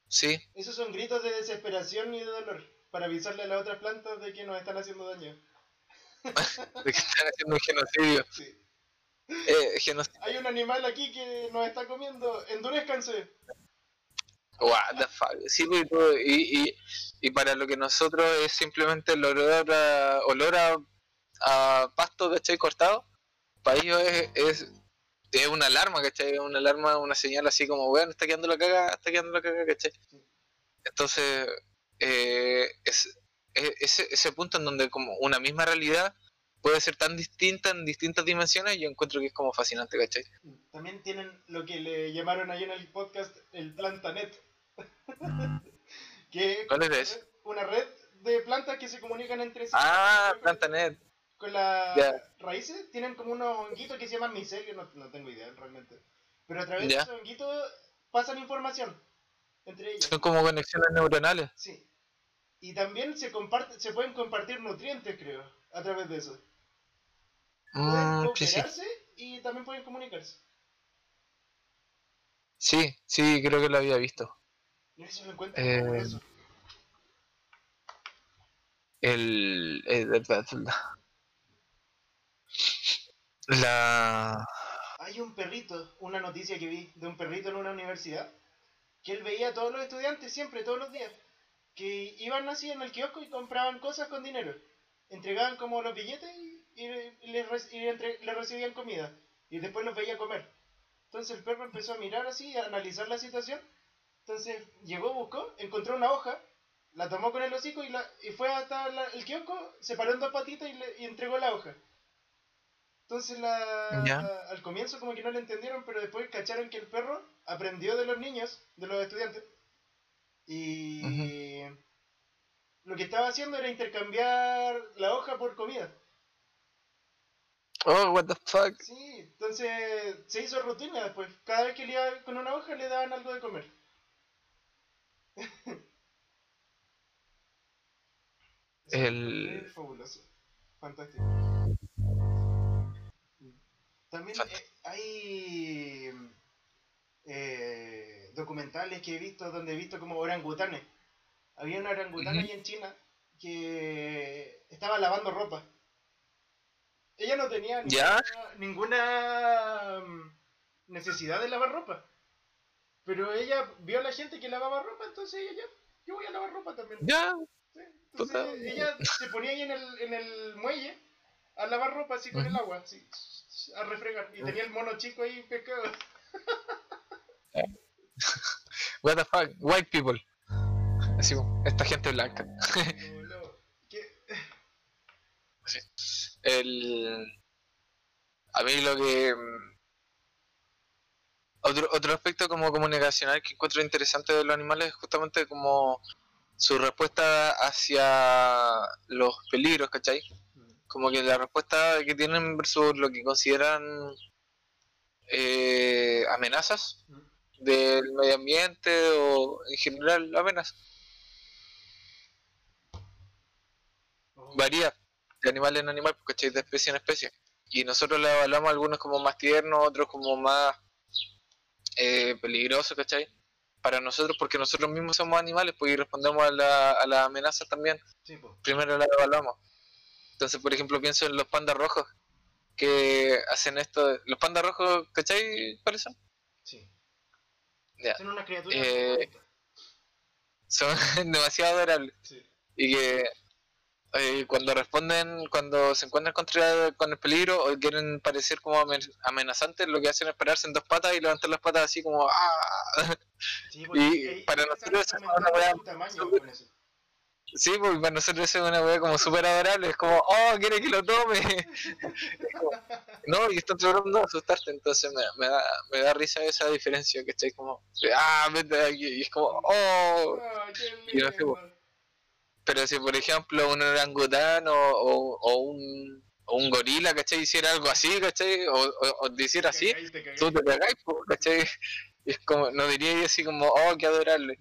Sí. Esos son gritos de desesperación y de dolor, para avisarle a las otras plantas de que nos están haciendo daño. de que están haciendo un genocidio. Sí. Eh, Hay un animal aquí que nos está comiendo, endurezcanse. What the fuck. Sí, pues, y, y, y, para lo que nosotros es simplemente el olor a, olor a, a pasto, ¿cachai? Cortado, para ellos es, es, es una alarma, ¿cachai? Una alarma, una señal así como, bueno, está quedando la caga, está quedando la caga, ¿cachai? Entonces, eh, es, ese, ese punto en donde como una misma realidad puede ser tan distinta en distintas dimensiones, yo encuentro que es como fascinante, ¿cachai? También tienen lo que le llamaron ahí en el podcast el Plantanet. que ¿Cuál es eso? Una red de plantas que se comunican entre sí. Ah, Plantanet. Con las raíces tienen como unos honguitos que se llaman micelio, no, no tengo idea realmente. Pero a través de esos honguitos pasan información entre ellos. Son como conexiones neuronales. Sí. Y también se comparte, se pueden compartir nutrientes, creo, a través de eso. Pueden mm, y también pueden comunicarse. Sí, sí, creo que lo había visto. Eso lo encuentro eh, eso. El, el, la hay un perrito, una noticia que vi de un perrito en una universidad, que él veía a todos los estudiantes siempre, todos los días, que iban así en el kiosco y compraban cosas con dinero. Entregaban como los billetes y, y, le, recibían comida. Y después los veía comer. Entonces el perro empezó a mirar así, a analizar la situación. Entonces llegó, buscó, encontró una hoja, la tomó con el hocico y, la, y fue hasta el kiosco, se paró en dos patitas y, le, y entregó la hoja. Entonces la, al comienzo como que no le entendieron, pero después cacharon que el perro aprendió de los niños, de los estudiantes, y lo que estaba haciendo era intercambiar la hoja por comida. Oh, what the fuck. Sí, entonces se hizo rutina después. Cada vez que le iba con una hoja le daban algo de comer. El... Es fabuloso. Fantástico. También eh, hay eh, documentales que he visto donde he visto como orangutanes. Había una orangutana ahí en China que estaba lavando ropa. Ella no tenía ninguna, mm, necesidad de lavar ropa. Pero ella vio a la gente que lavaba ropa, entonces ella, yo voy a lavar ropa también. Ya. Entonces ella se ponía ahí en el, en el muelle a lavar ropa así con el agua, así, a refregar. Y tenía el mono chico ahí pescado. What the fuck, white people. Así, esta gente blanca. El... A mí lo que... Mm, otro, otro aspecto como comunicacional que encuentro interesante de los animales es justamente como su respuesta hacia los peligros, ¿cachai? Como que la respuesta que tienen versus lo que consideran eh, amenazas del medio ambiente o en general amenazas. Oh, Varía de animal en animal, ¿cachai? De especie en especie. Y nosotros le evaluamos algunos como más tiernos, otros como más eh, peligrosos, ¿cachai? Para nosotros, porque nosotros mismos somos animales, pues y respondemos a la, a las amenazas también. sí, po. primero la evaluamos. Entonces, por ejemplo, pienso en los pandas rojos que hacen esto. Los pandas rojos, ¿cachai? ¿Cuáles son? Sí. Son una criatura. Eh. Son demasiado adorables. Sí. Y que eh, cuando responden, cuando se encuentran contra, con el peligro o quieren parecer como amen- amenazantes, lo que hacen es pararse en dos patas y levantar las patas así como ¡ah! Sí, Y para nosotros es una tamaño súper- con eso. Sí, porque para nosotros eso es una wea como súper adorable, es como, oh, quiere que lo tome. Como, no, y están tratando de asustarte, entonces me, me, da, me da risa esa diferencia, que estoy como, ah, vete de aquí, y es como, oh. Qué Y no sé, lindo. Pero si, por ejemplo, un orangután o, o, o un, o un gorila, ¿cachai? Hiciera algo así, ¿cachai? O, o, o te hiciera así, te tú te cagáis, po, ¿cachai? Y es como, no diría así como, oh, qué adorable.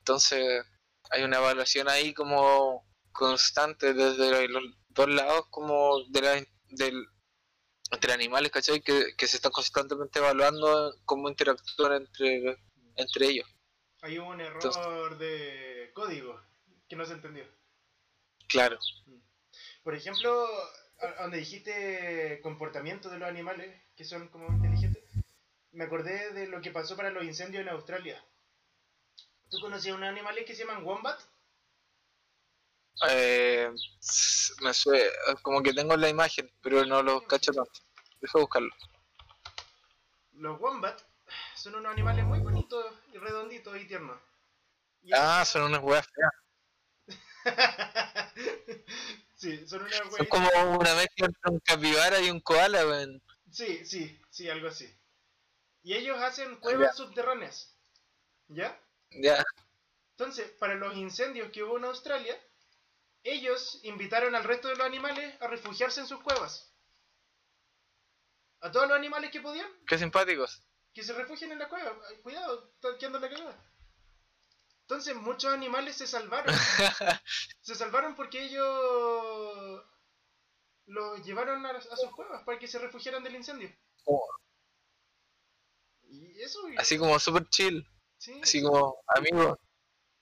Entonces, hay una evaluación ahí como constante desde los dos lados, como de la, del, entre animales, ¿cachai? Que, que se están constantemente evaluando cómo interactúan entre, entre ellos. Hay un error Entonces- de código que no se entendió. Claro. Por ejemplo, donde dijiste comportamiento de los animales, que son como inteligentes, me acordé de lo que pasó para los incendios en Australia. ¿Tú conocías unos animales que se llaman wombat? Eh, me sue- como que tengo la imagen, pero no los cacho tanto. Deja buscarlo. Los wombat son unos animales muy bonitos y redonditos y tiernos. Y Ah, son unas weas feas. sí, son unas Son huevitas. como una mezcla entre un capibara y un koala, weón. Sí, sí, sí, algo así. Y ellos hacen cuevas subterráneas. ¿Ya? Ya. Entonces, para los incendios que hubo en Australia, ellos invitaron al resto de los animales a refugiarse en sus cuevas. A todos los animales que podían, Qué simpáticos. que se refugien en la cueva. Cuidado, están quedando la cagada. Entonces, muchos animales se salvaron. se salvaron porque ellos los llevaron a, a sus cuevas para que se refugiaran del incendio. Oh. Y eso. Así como super chill. Sí, Así como, amigo,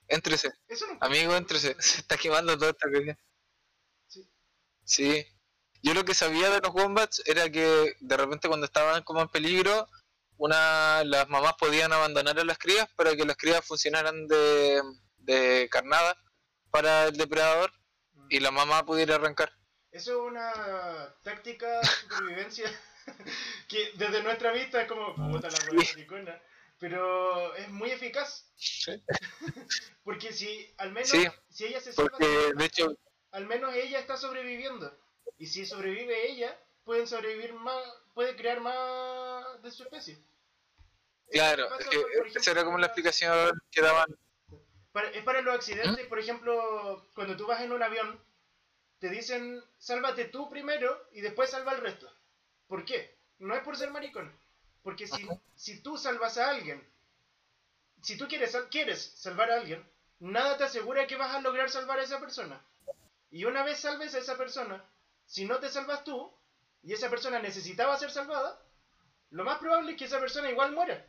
éntrese. eso no Amigo, éntrese. Se está quemando toda esta cosa. Sí. Sí. Yo lo que sabía de los wombats era que de repente cuando estaban como en peligro, una las mamás podían abandonar a las crías para que las crías funcionaran de, de carnada para el depredador y la mamá pudiera arrancar. Eso es una táctica de supervivencia que desde nuestra vista es como puta la pero es muy eficaz. Porque si al menos Sí, si ella se salva, de hecho, al menos ella está sobreviviendo. Y si sobrevive ella, pueden sobrevivir más, puede crear más de su especie. claro, es que esa era como la explicación que daban. Para- es para los accidentes, por ejemplo, cuando tú vas en un avión, te dicen, sálvate tú primero y después salva al resto. ¿Por qué? No es por ser maricón. Porque si, si tú salvas a alguien, si tú quieres, quieres salvar a alguien, nada te asegura que vas a lograr salvar a esa persona. Y una vez salves a esa persona, si no te salvas tú, y esa persona necesitaba ser salvada, lo más probable es que esa persona igual muera.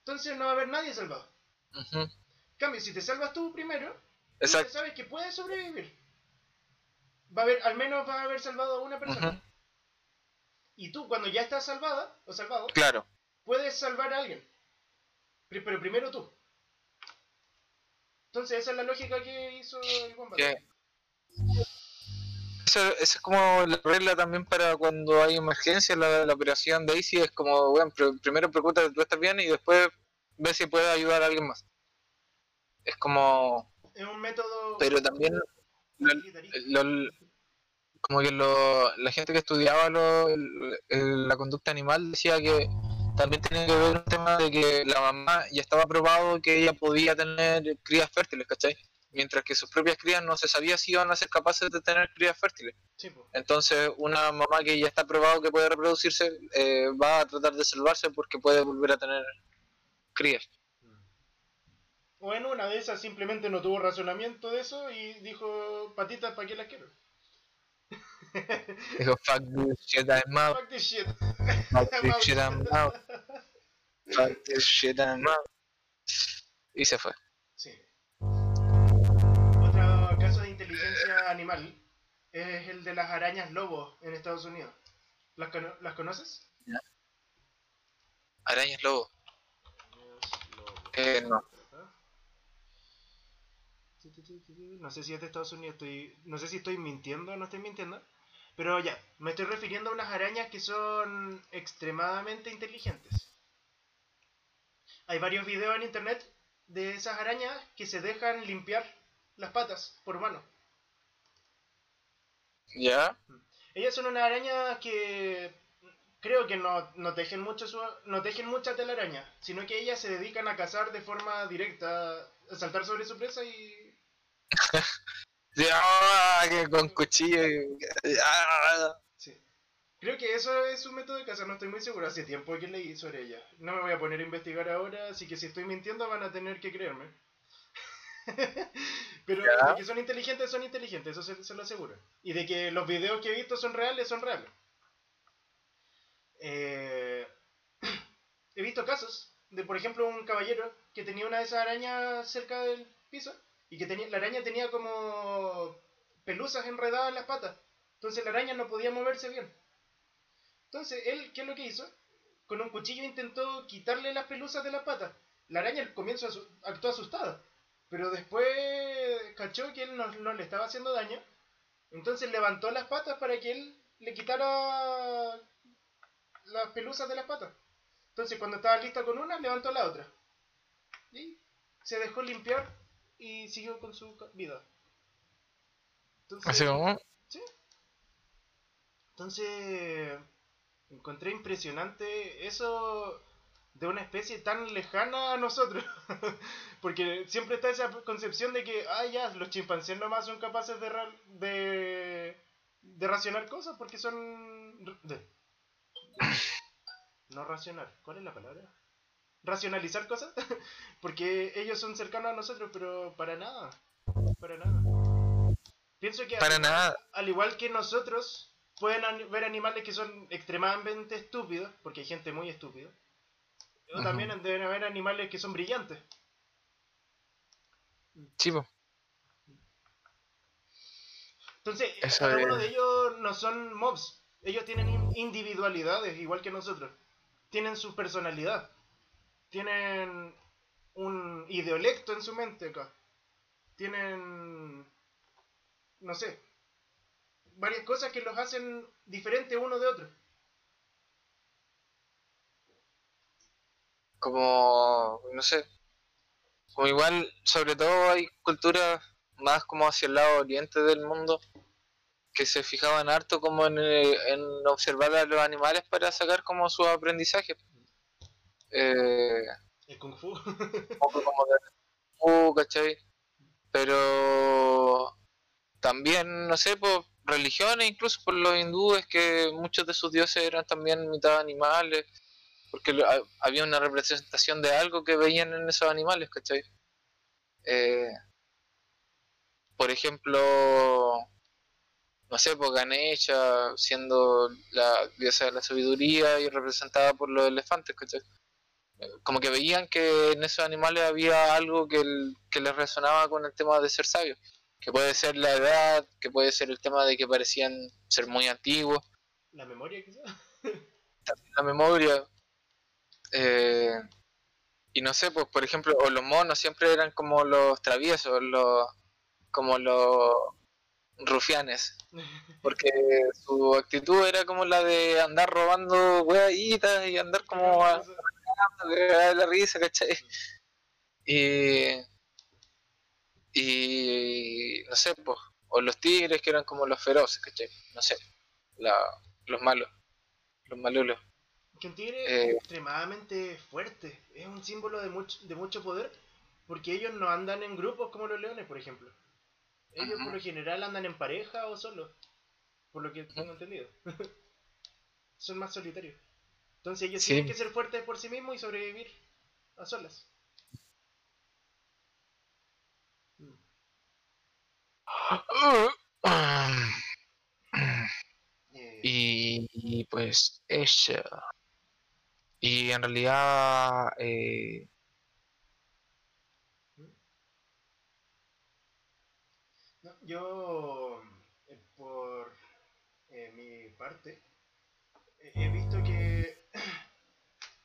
Entonces no va a haber nadie salvado. Ujú, En cambio, si te salvas tú primero, tú sabes que puedes sobrevivir. Va a haber, al menos vas a haber salvado a una persona. Y tú, cuando ya estás salvada o salvado, Claro. puedes salvar a alguien. Pero primero tú. Entonces, esa es la lógica que hizo el Eso, eso es como la regla también para cuando hay emergencia, la, la operación Daisy es como, bueno, pr- primero preocúpate que tú estás bien y después ve si puedes ayudar a alguien más. Es como, Es un método. pero también lo- como que lo- la gente que estudiaba lo- el- el- la conducta animal decía que también tiene que ver un tema de que la mamá ya estaba probado que ella podía tener crías fértiles, ¿cachai? mientras que sus propias crías no se sabía si iban a ser capaces de tener crías fértiles. Sí. Entonces, una mamá que ya está probado que puede reproducirse eh, va a tratar de salvarse porque puede volver a tener crías. O en una de esas simplemente no tuvo razonamiento de eso y dijo, patitas, ¿para qué las quiero? Dijo, fuck this shit I'm out, Fuck this shit. fuck this shit I'm out, fuck this shit I'm out. Y se fue. Sí. Otro caso de inteligencia animal es el de las arañas lobo en Estados Unidos. ¿Las, cono- ¿las conoces? Arañas lobo. Eh, no. No sé si es de Estados Unidos, estoy, no sé si estoy mintiendo o no estoy mintiendo, pero ya, me estoy refiriendo a unas arañas que son extremadamente inteligentes. Hay varios videos en internet de esas arañas que se dejan limpiar las patas por mano. ¿Ya? Ellas son una araña que creo que no, no tejen mucho su, no tejen mucha telaraña, sino que ellas se dedican a cazar de forma directa, a saltar sobre su presa y que con cuchillo. ah. Sí. Creo que eso es un método de caza, no estoy muy seguro. Hace tiempo que leí sobre ella. No me voy a poner a investigar ahora, así que si estoy mintiendo van a tener que creerme. Pero Ya. de que son inteligentes, son inteligentes, eso se, se lo aseguro. Y de que los videos que he visto son reales, son reales. Eh, he visto casos de, por ejemplo, un caballero que tenía una de esas arañas cerca del piso y que tenía, la araña tenía como pelusas enredadas en las patas. Entonces la araña no podía moverse bien. Entonces él, ¿qué es lo que hizo? Con un cuchillo intentó quitarle las pelusas de las patas. La araña al comienzo asu- actuó asustada, pero después cachó que él no, no le estaba haciendo daño. Entonces levantó las patas para que él le quitara las pelusas de las patas. Entonces cuando estaba lista con una, levantó la otra. Y se dejó limpiar y siguió con su vida. Entonces, Así como, Sí. Entonces, encontré impresionante eso de una especie tan lejana a nosotros. Porque siempre está esa concepción de que, ah, ya, los chimpancés nomás son capaces de, ra- de, de racionar cosas porque son... de- no racionar, ¿cuál es la palabra? Racionalizar cosas. porque ellos son cercanos a nosotros, pero para nada. Para nada. Pienso que para al- nada. al igual que nosotros, pueden ver animales que son extremadamente estúpidos, porque hay gente muy estúpida. O también deben haber animales que son brillantes. Chivo. Entonces, Eso cada uno es. de ellos no son mobs. Ellos tienen in- individualidades, igual que nosotros. Tienen su personalidad. Tienen un ideolecto en su mente acá. Tienen, no sé, varias cosas que los hacen diferentes uno de otro. Como, no sé. Como igual, sobre todo hay culturas más como hacia el lado oriente del mundo que se fijaban harto como en, eh, en observar a los animales para sacar como su aprendizaje. Eh, El kung fu. un poco como de uh, ¿cachai? Pero también, no sé, por religiones, incluso por los hindúes, que muchos de sus dioses eran también mitad animales, porque había una representación de algo que veían en esos animales, ¿cachai? Eh, por ejemplo, no sé, pues Ganesha siendo la diosa de la sabiduría y representada por los elefantes, ¿cachai? Como que veían que en esos animales había algo que, el- que les resonaba con el tema de ser sabios, que puede ser la edad, que puede ser el tema de que parecían ser muy antiguos, La memoria, quizás. la memoria. eh, y no sé, pues por ejemplo, o los monos siempre eran como los traviesos, los como los rufianes, porque su actitud era como la de andar robando huevitas y andar como a, da la risa, ¿cachai? Y, y no sé, pues, o los tigres que eran como los feroces, ¿cachai? No sé, la, los malos, los malulos. Que un tigre Eh. es extremadamente fuerte. Es un símbolo de mucho, de mucho poder. Porque ellos no andan en grupos como los leones, por ejemplo. Ellos por lo general andan en pareja o solos. Por lo que tengo entendido. Son más solitarios. Entonces ellos tienen que ser fuertes por sí mismos y sobrevivir a solas. Y, pues ella. Y en realidad eh, yo, eh, por eh, mi parte, he visto que,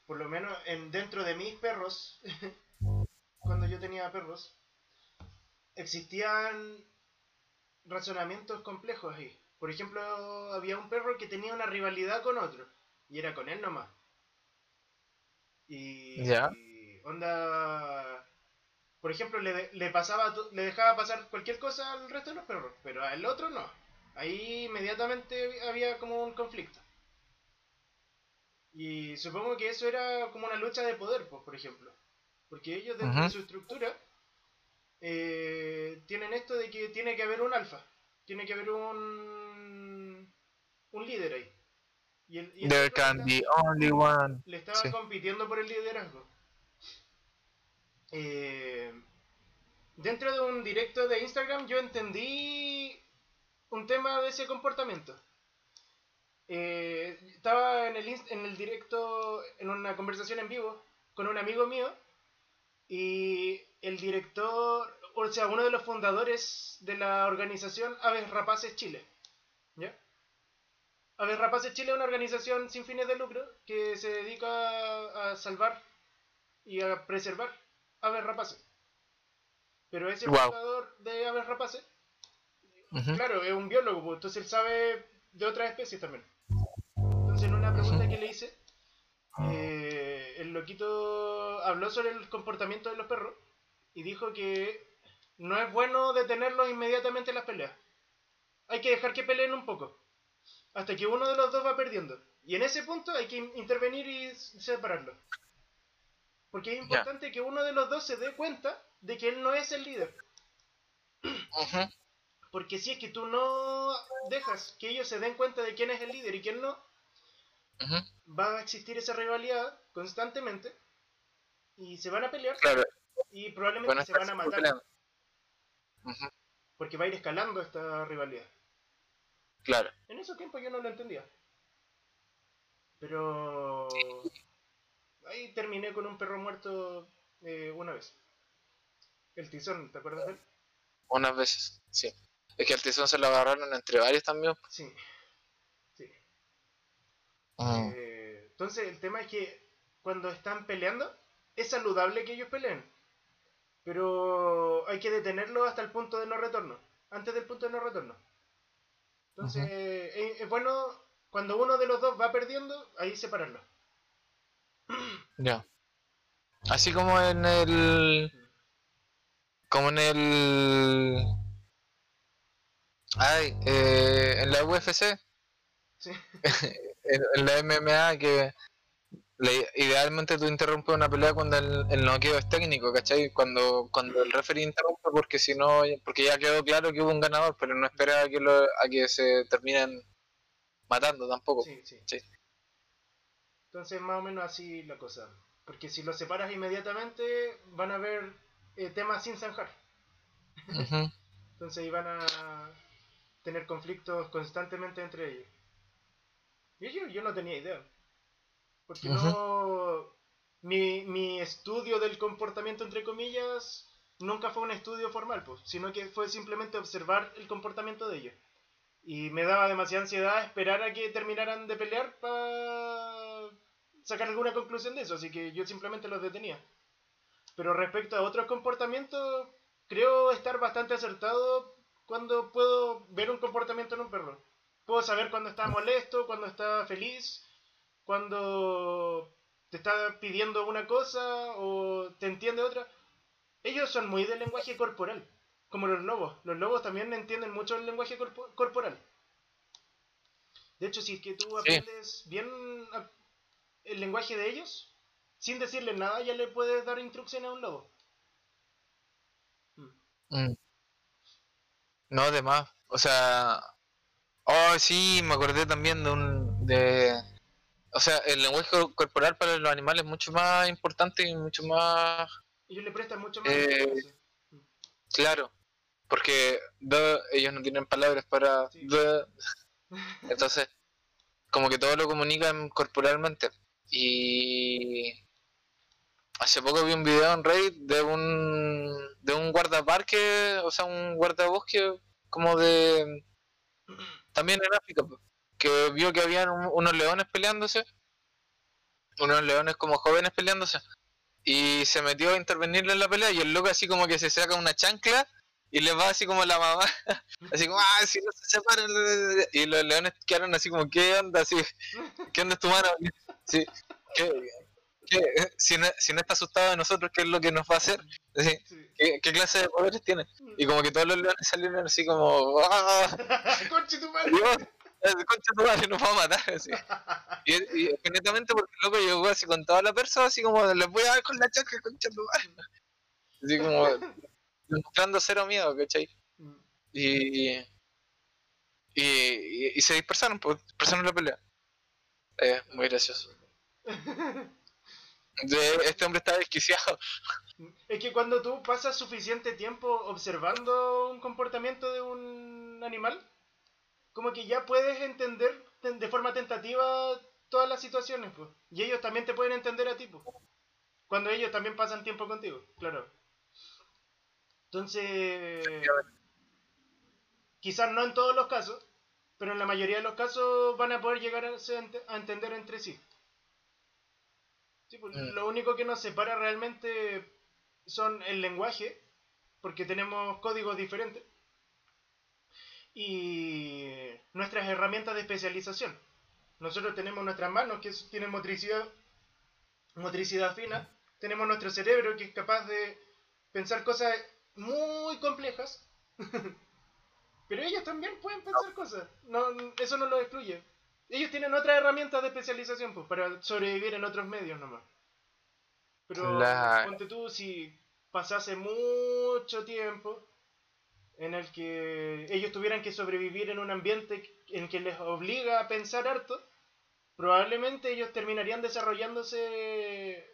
por lo menos en, dentro de mis perros, cuando yo tenía perros, existían razonamientos complejos ahí. Por ejemplo, había un perro que tenía una rivalidad con otro, y era con él nomás. Y, y onda por ejemplo, le, le, pasaba, le dejaba pasar cualquier cosa al resto de los perros, pero al otro no. Ahí inmediatamente había como un conflicto. Y supongo que eso era como una lucha de poder, pues, por ejemplo. Porque ellos dentro de su estructura eh, tienen esto de que tiene que haber un alfa, tiene que haber un, un líder ahí. Y el, There can be only one. Le estaba compitiendo por el liderazgo. Eh, dentro de un directo de Instagram yo entendí un tema de ese comportamiento. Eh, estaba en el, en el directo, en una conversación en vivo con un amigo mío y el director, o sea, uno de los fundadores de la organización Aves Rapaces Chile. ¿Ya? Aves Rapaces Chile es una organización sin fines de lucro que se dedica a salvar y a preservar aves rapaces. Pero ese fundador de aves rapaces, claro, es un biólogo, pues, entonces él sabe de otras especies también. Pregunta que le hice, eh, el loquito habló sobre el comportamiento de los perros y dijo que no es bueno detenerlos inmediatamente en las peleas. Hay que dejar que peleen un poco, hasta que uno de los dos va perdiendo. Y en ese punto hay que intervenir y separarlos. Porque es importante que uno de los dos se dé cuenta de que él no es el líder. Porque si es que tú no dejas que ellos se den cuenta de quién es el líder y quién no, va a existir esa rivalidad constantemente y se van a pelear y probablemente se van a matar. Porque va a ir escalando esta rivalidad. Claro. En esos tiempos yo no lo entendía. Pero ahí terminé con un perro muerto eh, una vez. El tizón, ¿te acuerdas de él? Unas veces, sí. Es que el tizón se lo agarraron entre varios también. Sí. Ah. Eh, entonces, el tema es que cuando están peleando, es saludable que ellos peleen. Pero hay que detenerlo hasta el punto de no retorno. Antes del punto de no retorno. Entonces, es bueno cuando uno de los dos va perdiendo, ahí separarlo. Ya. Así como en el. Como en el. Ay, eh, en la UFC. Sí. en, la MMA que idealmente tú interrumpes una pelea cuando el, el noqueo es técnico, ¿cachai? Cuando, cuando el referee interrumpe porque si no, porque ya quedó claro que hubo un ganador, pero no espera a que, lo, a que se terminen matando tampoco. Sí, sí. sí. Entonces, más o menos así la cosa. Porque si los separas inmediatamente, van a haber eh, temas sin zanjar. Entonces, van a tener conflictos constantemente entre ellos. Yo no tenía idea. Porque no. Mi, mi estudio del comportamiento, entre comillas, nunca fue un estudio formal, pues, sino que fue simplemente observar el comportamiento de ellos. Y me daba demasiada ansiedad esperar a que terminaran de pelear para sacar alguna conclusión de eso, así que yo simplemente los detenía. Pero respecto a otros comportamientos, creo estar bastante acertado cuando puedo ver un comportamiento en un perro. Puedo saber cuando está molesto, cuando está feliz, cuando te está pidiendo una cosa o te entiende otra. Ellos son muy del lenguaje corporal. Como los lobos. Los lobos también entienden mucho el lenguaje corporal. De hecho, si es que tú aprendes bien el lenguaje de ellos, sin decirle nada, ya le puedes dar instrucciones a un lobo. Mm. No, además. O sea. Oh, sí, me acordé también de un. de. O sea, el lenguaje corporal para los animales es mucho más importante y mucho más. Ellos le prestan mucho más. Eh. Claro. Porque ellos no tienen palabras para Sí. Entonces, como que todo lo comunican corporalmente. Y hace poco vi un video en Reddit de un de un guardaparque, o sea, un guardabosque como de también en África, que vio que habían un- unos leones peleándose, unos leones como jóvenes peleándose, y se metió a intervenirle en la pelea y el loco así como que se saca una chancla y le va así como la mamá, así como, ah, si no se separan, y los leones quedaron así como, ¿qué onda? Así, ¿qué onda es tu mano? Sí, ¿qué, qué- si, no, si no está asustado de nosotros, ¿qué es lo que nos va a hacer? Así. ¿qué, qué clase de poderes tiene? Y como que todos los leones salieron así como, ¡ah! Conche tu madre. Dios, eh, concha tu madre, nos va a matar. Así. Y, y porque el loco llegó así con toda la persona, así como, les voy a dar con la chaca, concha tu madre. Así como, mostrando cero miedo, ¿cachai? Y, y, y, y se dispersaron, pues, dispersaron la pelea. Eh, muy gracioso. Este hombre está desquiciado. Es que cuando tú pasas suficiente tiempo observando un comportamiento de un animal, como que ya puedes entender de forma tentativa todas las situaciones, pues. Y ellos también te pueden entender a ti, pues. Cuando ellos también pasan tiempo contigo, claro. Entonces, quizás no en todos los casos, pero en la mayoría de los casos van a poder llegar a, a entender entre sí. Sí, pues, Mm. Lo único que nos separa realmente son el lenguaje, porque tenemos códigos diferentes, y nuestras herramientas de especialización. Nosotros tenemos nuestras manos que tienen motricidad, motricidad fina, tenemos nuestro cerebro que es capaz de pensar cosas muy complejas, pero ellos también pueden pensar cosas, no, eso no lo excluye. Ellos tienen otras herramientas de especialización pues, para sobrevivir en otros medios nomás. Pero Claro. ponte tú, si pasase mucho tiempo en el que ellos tuvieran que sobrevivir en un ambiente en que les obliga a pensar harto, probablemente ellos terminarían desarrollándose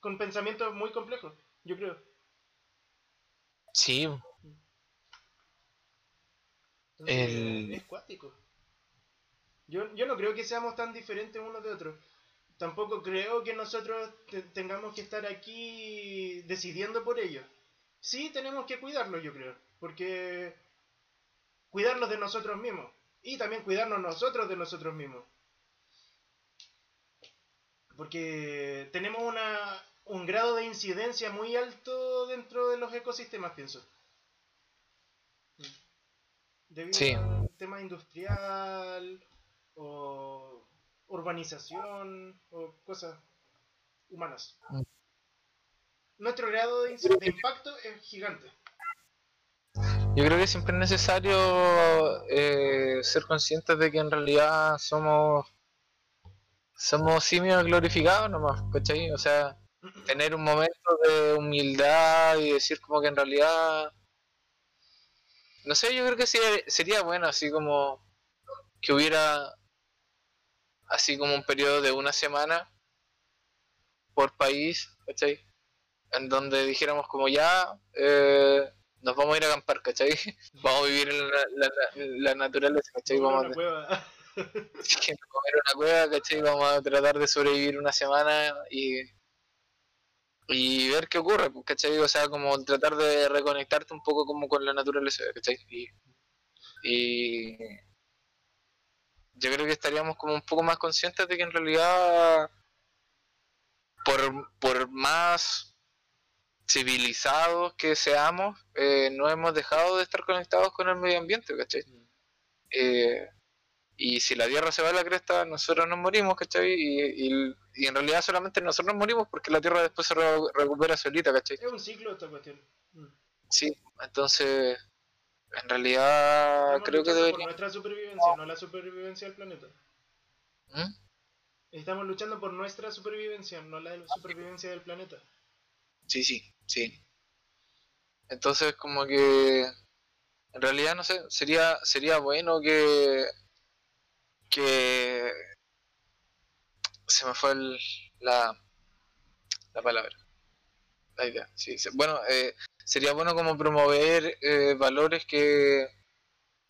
con pensamientos muy complejos, yo creo. Sí, Entonces, El- Es cuático. Yo, yo no creo que seamos tan diferentes unos de otros. Tampoco creo que nosotros te- tengamos que estar aquí decidiendo por ellos. Sí tenemos que cuidarlos, yo creo. Porque cuidarlos de nosotros mismos. Y también cuidarnos nosotros de nosotros mismos. Porque tenemos una, un grado de incidencia muy alto dentro de los ecosistemas, pienso. Debido Sí. al tema industrial o urbanización o cosas humanas. Mm. Nuestro grado de, impacto es gigante. Yo creo que siempre es necesario eh, ser conscientes de que en realidad somos somos simios glorificados nomás, ¿cachai? O sea, tener un momento de humildad y decir como que en realidad no sé, yo creo que sí, sería bueno así como que hubiera así como un periodo de una semana por país, ¿cachai? En donde dijéramos como ya eh, nos vamos a ir a acampar, ¿cachai? Vamos a vivir en la, la- la- naturaleza, ¿cachai? Vamos a comer una cueva, ¿cachai? Vamos a tratar de sobrevivir una semana y, y ver qué ocurre, pues, ¿cachai? O sea, como tratar de reconectarte un poco como con la naturaleza, ¿cachai? Y, y yo creo que estaríamos como un poco más conscientes de que en realidad por, por más civilizados que seamos, eh, no hemos dejado de estar conectados con el medio ambiente, ¿cachai? Eh, y si la Tierra se va a la cresta, nosotros nos morimos, ¿cachai? Y, y, y en realidad solamente nosotros nos morimos porque la Tierra después se re- recupera solita, ¿cachai? Es un ciclo esta cuestión. Mm. Sí, entonces, en realidad Estamos creo que luchando por debería... nuestra supervivencia, no la supervivencia del planeta. ¿Mm? Estamos luchando por nuestra supervivencia, no la de la supervivencia del planeta. Sí, sí, sí. Entonces como que en realidad no sé, sería sería bueno que que se me fue el, la la palabra la idea sí, bueno eh, sería bueno como promover eh, valores que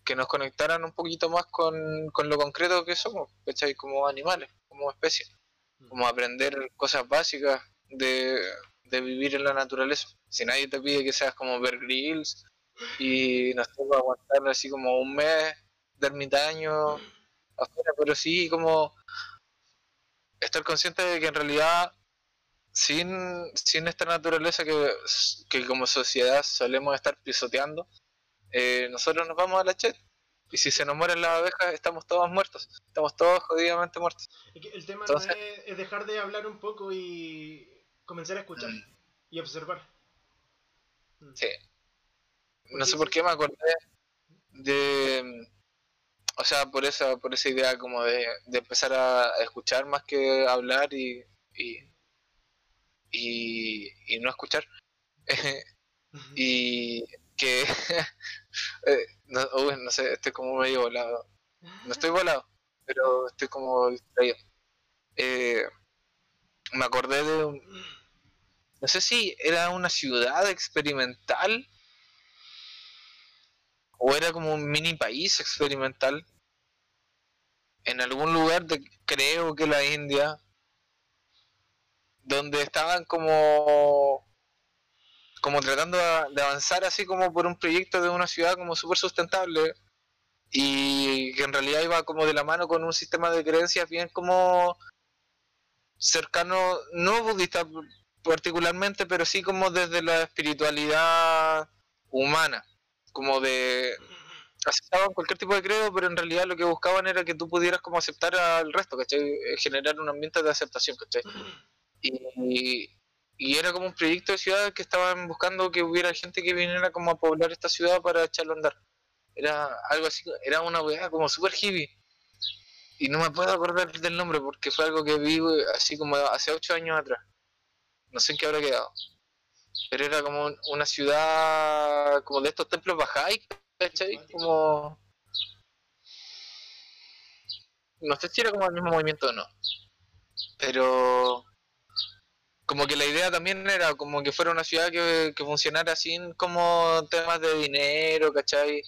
que nos conectaran un poquito más con, con lo concreto que somos, ¿cachai? Como animales, como especie. Como aprender cosas básicas de, de vivir en la naturaleza. Si nadie te pide que seas como ver grills y nos toca aguantar así como un mes de ermitaño afuera, pero sí como estar consciente de que en realidad sin, sin esta naturaleza que, que como sociedad solemos estar pisoteando, eh, nosotros nos vamos a la chat. Y si se nos mueren las abejas, estamos todos muertos. Estamos todos jodidamente muertos. El tema no es, dejar de hablar un poco y comenzar a escuchar mm. y observar. Mm. Sí. No sé por qué me acordé de. O sea, por esa, por esa idea como de, de empezar a escuchar más que hablar y, y, y no escuchar. y que eh, no, no, sé, estoy como medio volado. No estoy volado, pero estoy como distraído. Eh, me acordé de un, no sé si era una ciudad experimental o era como un mini país experimental en algún lugar de creo que la India donde estaban como como tratando de avanzar así como por un proyecto de una ciudad como súper sustentable y que en realidad iba como de la mano con un sistema de creencias bien como cercano, no budista particularmente, pero sí como desde la espiritualidad humana, como de aceptaban cualquier tipo de credo, pero en realidad lo que buscaban era que tú pudieras como aceptar al resto, ¿cachai? Generar un ambiente de aceptación, ¿cachai? Y, y era como un proyecto de ciudad que estaban buscando que hubiera gente que viniera como a poblar esta ciudad para echarlo a andar. Era algo así, era una weá como super hippie. Y no me puedo acordar del nombre porque fue algo que vi así como hace ocho años atrás. No sé en qué habrá quedado. Pero era como una ciudad como de estos templos bajáis, ¿cachai? Como... No sé si era como el mismo movimiento o no. Pero como que la idea también era como que fuera una ciudad que, funcionara sin como temas de dinero, ¿cachai?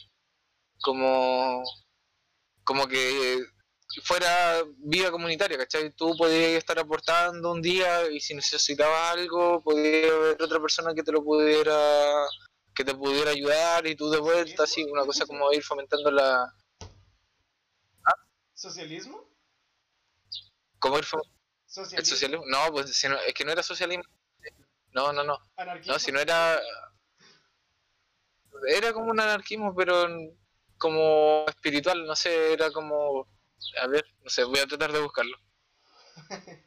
Como, como que fuera vida comunitaria, ¿cachai? Tú podías estar aportando un día y si necesitabas algo, podía haber otra persona que te lo pudiera que te pudiera ayudar y tú de vuelta, así, una cosa como ir fomentando la... ¿Socialismo? Como ir fomentando ¿El socialismo? No, pues es que no era socialismo. No, no, no. No, si no era. Era como un anarquismo, pero como espiritual, no sé, era como. A ver, no sé, voy a tratar de buscarlo.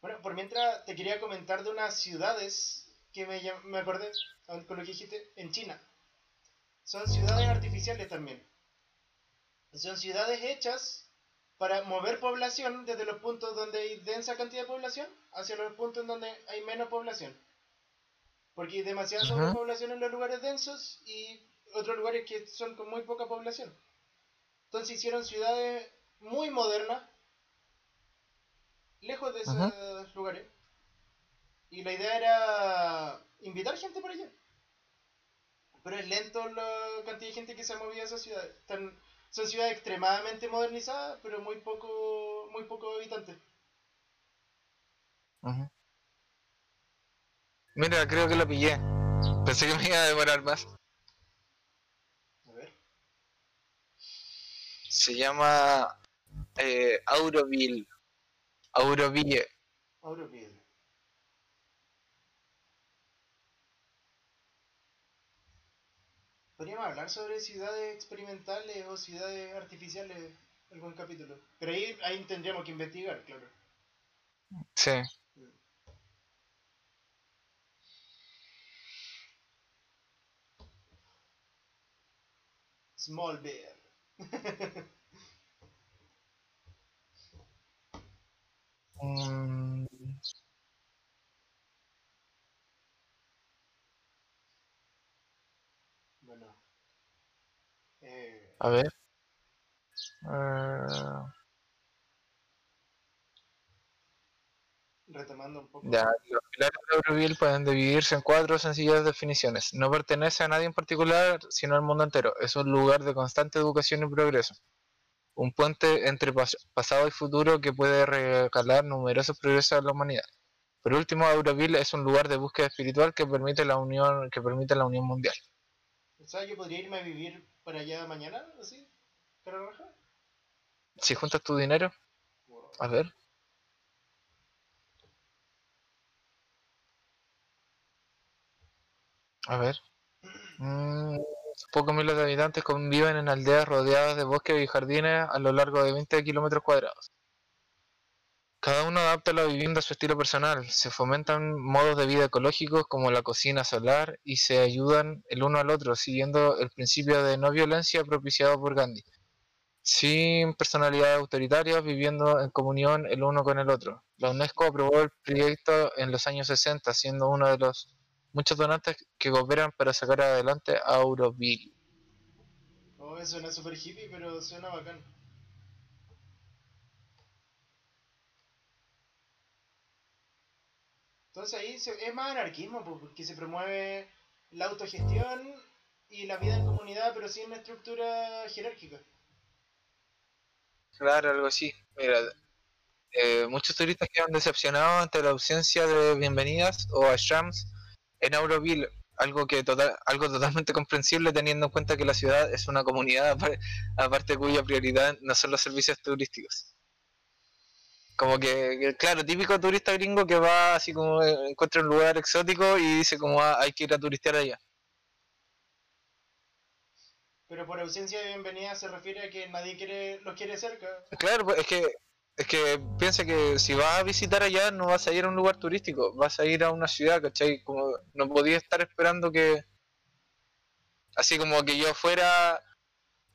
bueno, por mientras te quería comentar de unas ciudades que me, me acordé con lo que dijiste, en China. Son ciudades artificiales también. Son ciudades hechas para mover población desde los puntos donde hay densa cantidad de población hacia los puntos donde hay menos población. Porque hay demasiada sobrepoblación en los lugares densos y otros lugares que son con muy poca población. Entonces hicieron ciudades muy modernas, lejos de esos lugares. Y la idea era invitar gente por allá. Pero es lento la cantidad de gente que se movía a esas ciudades. Son ciudades extremadamente modernizadas, pero muy poco, muy poco habitantes. Mira, creo que lo pillé. Pensé que me iba a demorar más. A ver. Se llama eh, Auroville. Auroville. Auroville. Podríamos hablar sobre ciudades experimentales o ciudades artificiales algún capítulo. Pero ahí, ahí tendríamos que investigar, claro. Sí. Small Bear. Eh, A ver. Eh, retomando un poco. ya, los pilares de Auroville pueden dividirse en cuatro sencillas definiciones. No pertenece a nadie en particular, sino al mundo entero. Es un lugar de constante educación y progreso. Un puente entre pas- pasado y futuro que puede regalar numerosos progresos a la humanidad. Por último, Auroville es un lugar de búsqueda espiritual que permite la unión, que permite la unión mundial. O sea, yo podría irme a vivir para allá mañana, así, cara. Si juntas tu dinero, a ver. A ver. Mm, pocos miles de habitantes conviven en aldeas rodeadas de bosques y jardines a lo largo de 20 kilómetros cuadrados. Cada uno adapta la vivienda a su estilo personal. Se fomentan modos de vida ecológicos como la cocina solar y se ayudan el uno al otro, siguiendo el principio de no violencia propiciado por Gandhi. Sin personalidades autoritarias, viviendo en comunión el uno con el otro. La UNESCO aprobó el proyecto en los años 60, siendo uno de los muchos donantes que cooperan para sacar adelante a Auroville. Oh, suena super hippie, pero suena bacán. Entonces ahí se- es más anarquismo, po, porque se promueve la autogestión y la vida en comunidad, pero sin estructura jerárquica. Claro, algo así. Mira, eh, muchos turistas quedan decepcionados ante la ausencia de bienvenidas o ashrams en Auroville, algo que total, algo totalmente comprensible teniendo en cuenta que la ciudad es una comunidad apar- aparte cuya prioridad no son los servicios turísticos. Como que, claro, típico turista gringo que va así como eh, encuentra un lugar exótico y dice como "Ah, hay que ir a turistear allá. Pero por ausencia de bienvenida se refiere a que nadie quiere los quiere cerca. Claro, pues es que es que piensa que si vas a visitar allá no vas a ir a un lugar turístico, vas a ir a una ciudad, ¿cachai? Como no podía estar esperando que así como que yo fuera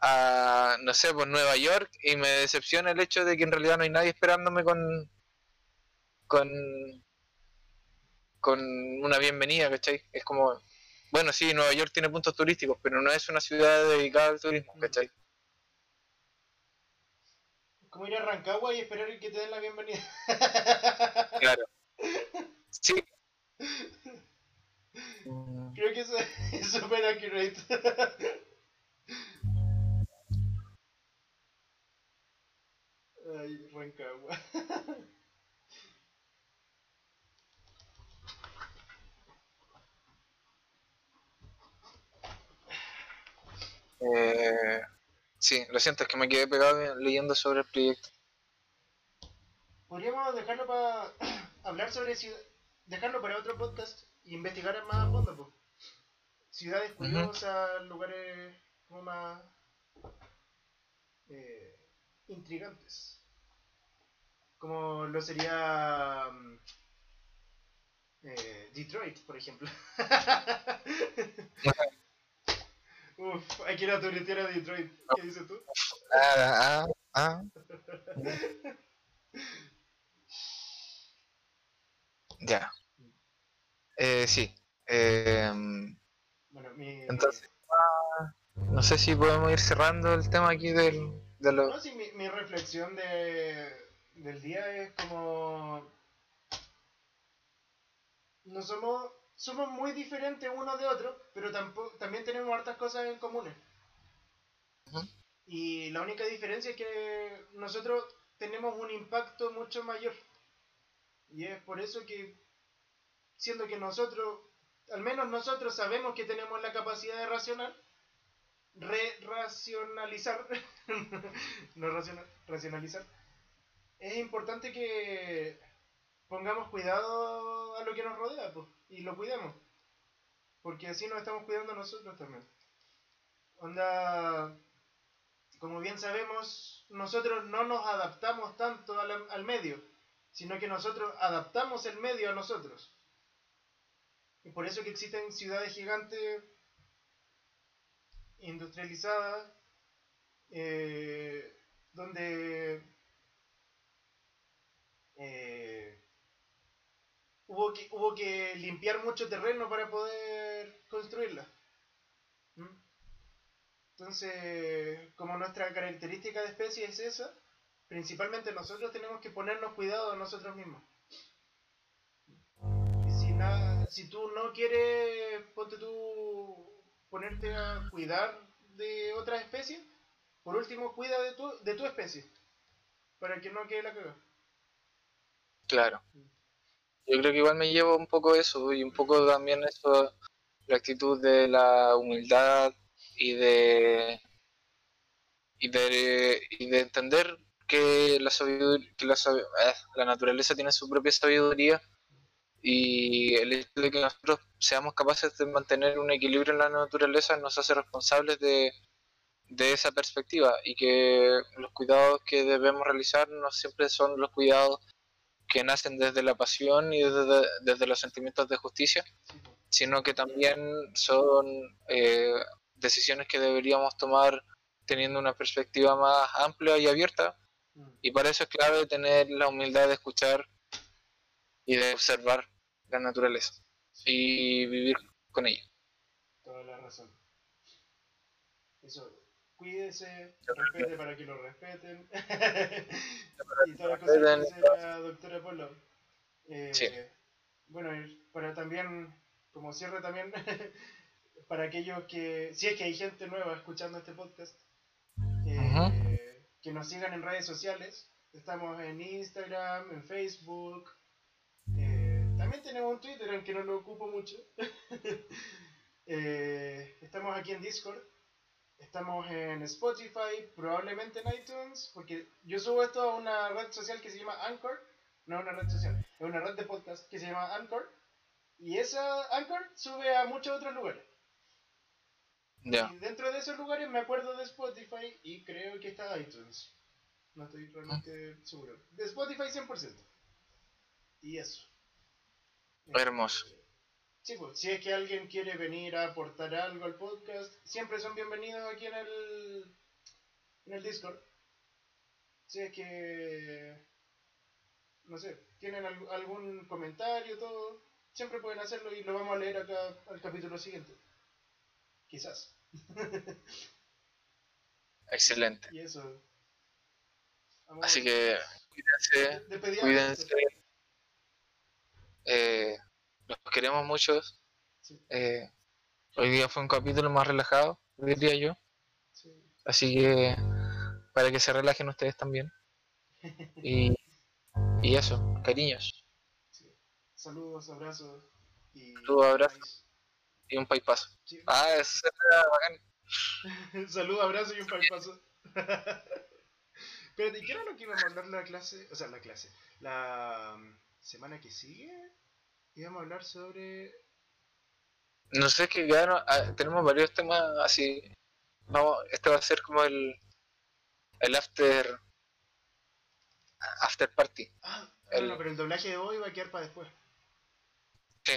a no sé, pues Nueva York y me decepciona el hecho de que en realidad no hay nadie esperándome con con con una bienvenida, ¿cachai? Es como bueno, sí, Nueva York tiene puntos turísticos, pero no es una ciudad dedicada al turismo, ¿cachai? Es como ir a Rancagua y esperar que te den la bienvenida. Claro. Sí. Mm, Creo que eso es super accurate. Ay, Rancagua. Eh, sí, lo siento, es que me quedé pegado leyendo sobre el proyecto. Podríamos dejarlo para hablar sobre ciudad, dejarlo para otro podcast y investigar más a fondo, po. Ciudades curiosas, lugares como más eh, intrigantes. Como lo sería mm, eh, Detroit, por ejemplo. Uf, hay que ir a turistear a Detroit. ¿Qué dices tú? Ah, ah, ah. Ya. Eh, sí. Eh, Bueno, mi, entonces, ah, no sé si podemos ir cerrando el tema aquí del, de lo... No, sí, mi, mi reflexión de, del día es como... No somos, somos muy diferentes uno de otro, pero tampoco, también tenemos hartas cosas en comunes. Ujú. Y la única diferencia es que nosotros tenemos un impacto mucho mayor. Y es por eso que, siendo que nosotros, al menos nosotros sabemos que tenemos la capacidad de racional, re-racionalizar, no raciona- racionalizar, es importante que pongamos cuidado a lo que nos rodea pues, y lo cuidemos. Porque así nos estamos cuidando nosotros también. Onda, como bien sabemos, nosotros no nos adaptamos tanto al, al medio, sino que nosotros adaptamos el medio a nosotros. Y por eso que existen ciudades gigantes industrializadas, eh, donde eh, hubo, que, limpiar mucho terreno para poder construirla. ¿Mm? Entonces, como nuestra característica de especie es esa, principalmente nosotros tenemos que ponernos cuidado a nosotros mismos. Y si, nada, si tú no quieres, ponte tú, ponerte a cuidar de otras especies, por último, cuida de tu, de tu especie, para que no quede la cagada. Claro. Yo creo que igual me llevo un poco eso y un poco también eso, la actitud de la humildad y de y de, y de entender que la sabiduría, que la, eh, la naturaleza tiene su propia sabiduría y el hecho de que nosotros seamos capaces de mantener un equilibrio en la naturaleza nos hace responsables de, de esa perspectiva y que los cuidados que debemos realizar no siempre son los cuidados que nacen desde la pasión y desde, desde los sentimientos de justicia, sino que también son eh, decisiones que deberíamos tomar teniendo una perspectiva más amplia y abierta. Y para eso es clave tener la humildad de escuchar y de observar la naturaleza y vivir con ella. Toda la razón. Eso, cuídese, respete para que lo respeten. y todas las cosas que dice la doctora Polo. Eh, Sí. Bueno, y para también, como cierre también, para aquellos que, si es que hay gente nueva escuchando este podcast, eh, que nos sigan en redes sociales. Estamos en Instagram, en Facebook. eh, también tenemos un Twitter, aunque no lo ocupo mucho. Estamos aquí en Discord. Estamos en Spotify, probablemente en iTunes, porque yo subo esto a una red social que se llama Anchor. No una red social, es una red de podcast que se llama Anchor. Y esa Anchor sube a muchos otros lugares. Ya. Y dentro de esos lugares me acuerdo de Spotify y creo que está iTunes. No estoy realmente seguro. De Spotify 100%. Y eso. Hermoso. Sí, pues, si es que alguien quiere venir a aportar algo al podcast, siempre son bienvenidos aquí en el, en el Discord. Si es que, no sé, tienen al- algún comentario, todo, siempre pueden hacerlo y lo vamos a leer acá al capítulo siguiente. Quizás. Excelente. Y eso. Así que cuídense, cuídense. Eh, los queremos mucho. Sí, Eh, hoy día fue un capítulo más relajado, diría yo. sí. Así que para que se relajen ustedes también. Y, y eso, cariños. Sí. Saludos, abrazos y Saludos, abrazos. Y un paipazo. Ah, será bacán. Saludos, abrazo y un palpazo. Pero ¿de qué era lo que íbamos a hablar la clase? O sea, la clase. La mm, semana que sigue íbamos a hablar sobre... No sé qué quedaron. ah, tenemos varios temas así. Vamos, este va a ser como el el after after party. Ah, El- bueno, pero el doblaje de hoy va a quedar para después. Sí.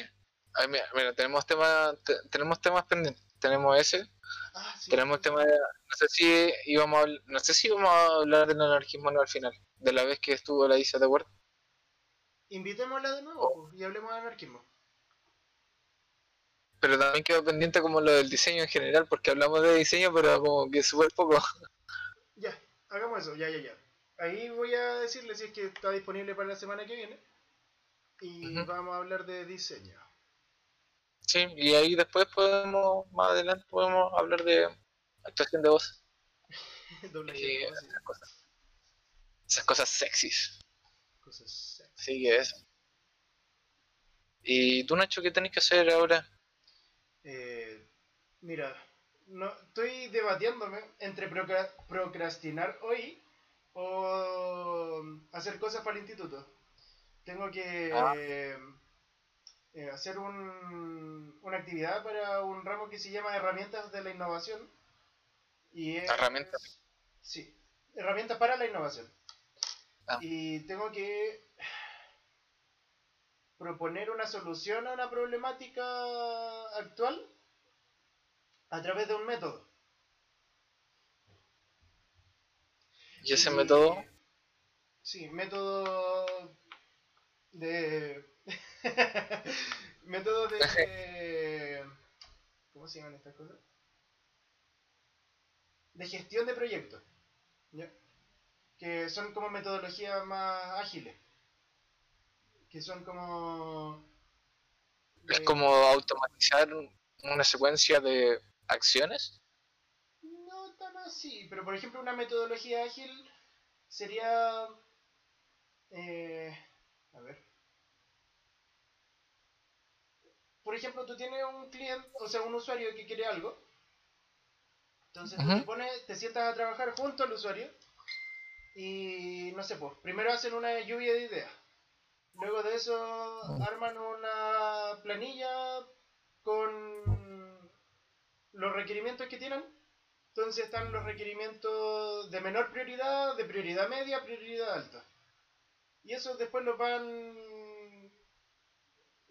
Ay, mira, mira, tenemos temas te- tenemos temas pendientes. Tenemos ese, Ah, sí. tenemos el tema de no sé si íbamos a, no sé si íbamos a hablar del anarquismo no al final, de la vez que estuvo la Isa de Word. Invitémosla de nuevo pues, y hablemos de anarquismo. Pero también quedó pendiente como lo del diseño en general, porque hablamos de diseño, pero como que súper poco. Ya, hagamos eso, ya, ya, ya. Ahí voy a decirle si es que está disponible para la semana que viene. Y vamos a hablar de diseño. Sí, y ahí después podemos, más adelante podemos hablar de actuación de voz. Y esas cosas. Esas cosas sexys. Sexy. Así que eso. ¿Y tú, Nacho, qué tenés que hacer ahora? Eh, mira, no, estoy debatiéndome entre procra- procrastinar hoy o hacer cosas para el instituto. Tengo que Ah. eh, eh, hacer un- una actividad para un ramo que se llama Herramientas de la Innovación. Y es- Herramientas. Sí, herramientas para la innovación. Ah. Y tengo que proponer una solución a una problemática actual a través de un método. ¿Y ese método? Sí, método de... método de... ¿Cómo se llaman estas cosas? de gestión de proyectos. ¿ya? Que son como metodologías más ágiles. Que son como... Es como automatizar una secuencia de acciones. No tan así, pero por ejemplo una metodología ágil sería... eh, a ver. Por ejemplo, tú tienes un cliente, o sea, un usuario que quiere algo. Entonces tú te pones, te sientas a trabajar junto al usuario y no sé, pues, primero hacen una lluvia de ideas. Luego de eso Mm. arman una planilla con los requerimientos que tienen. Entonces están los requerimientos de menor prioridad, de prioridad media, prioridad alta. Y eso después los van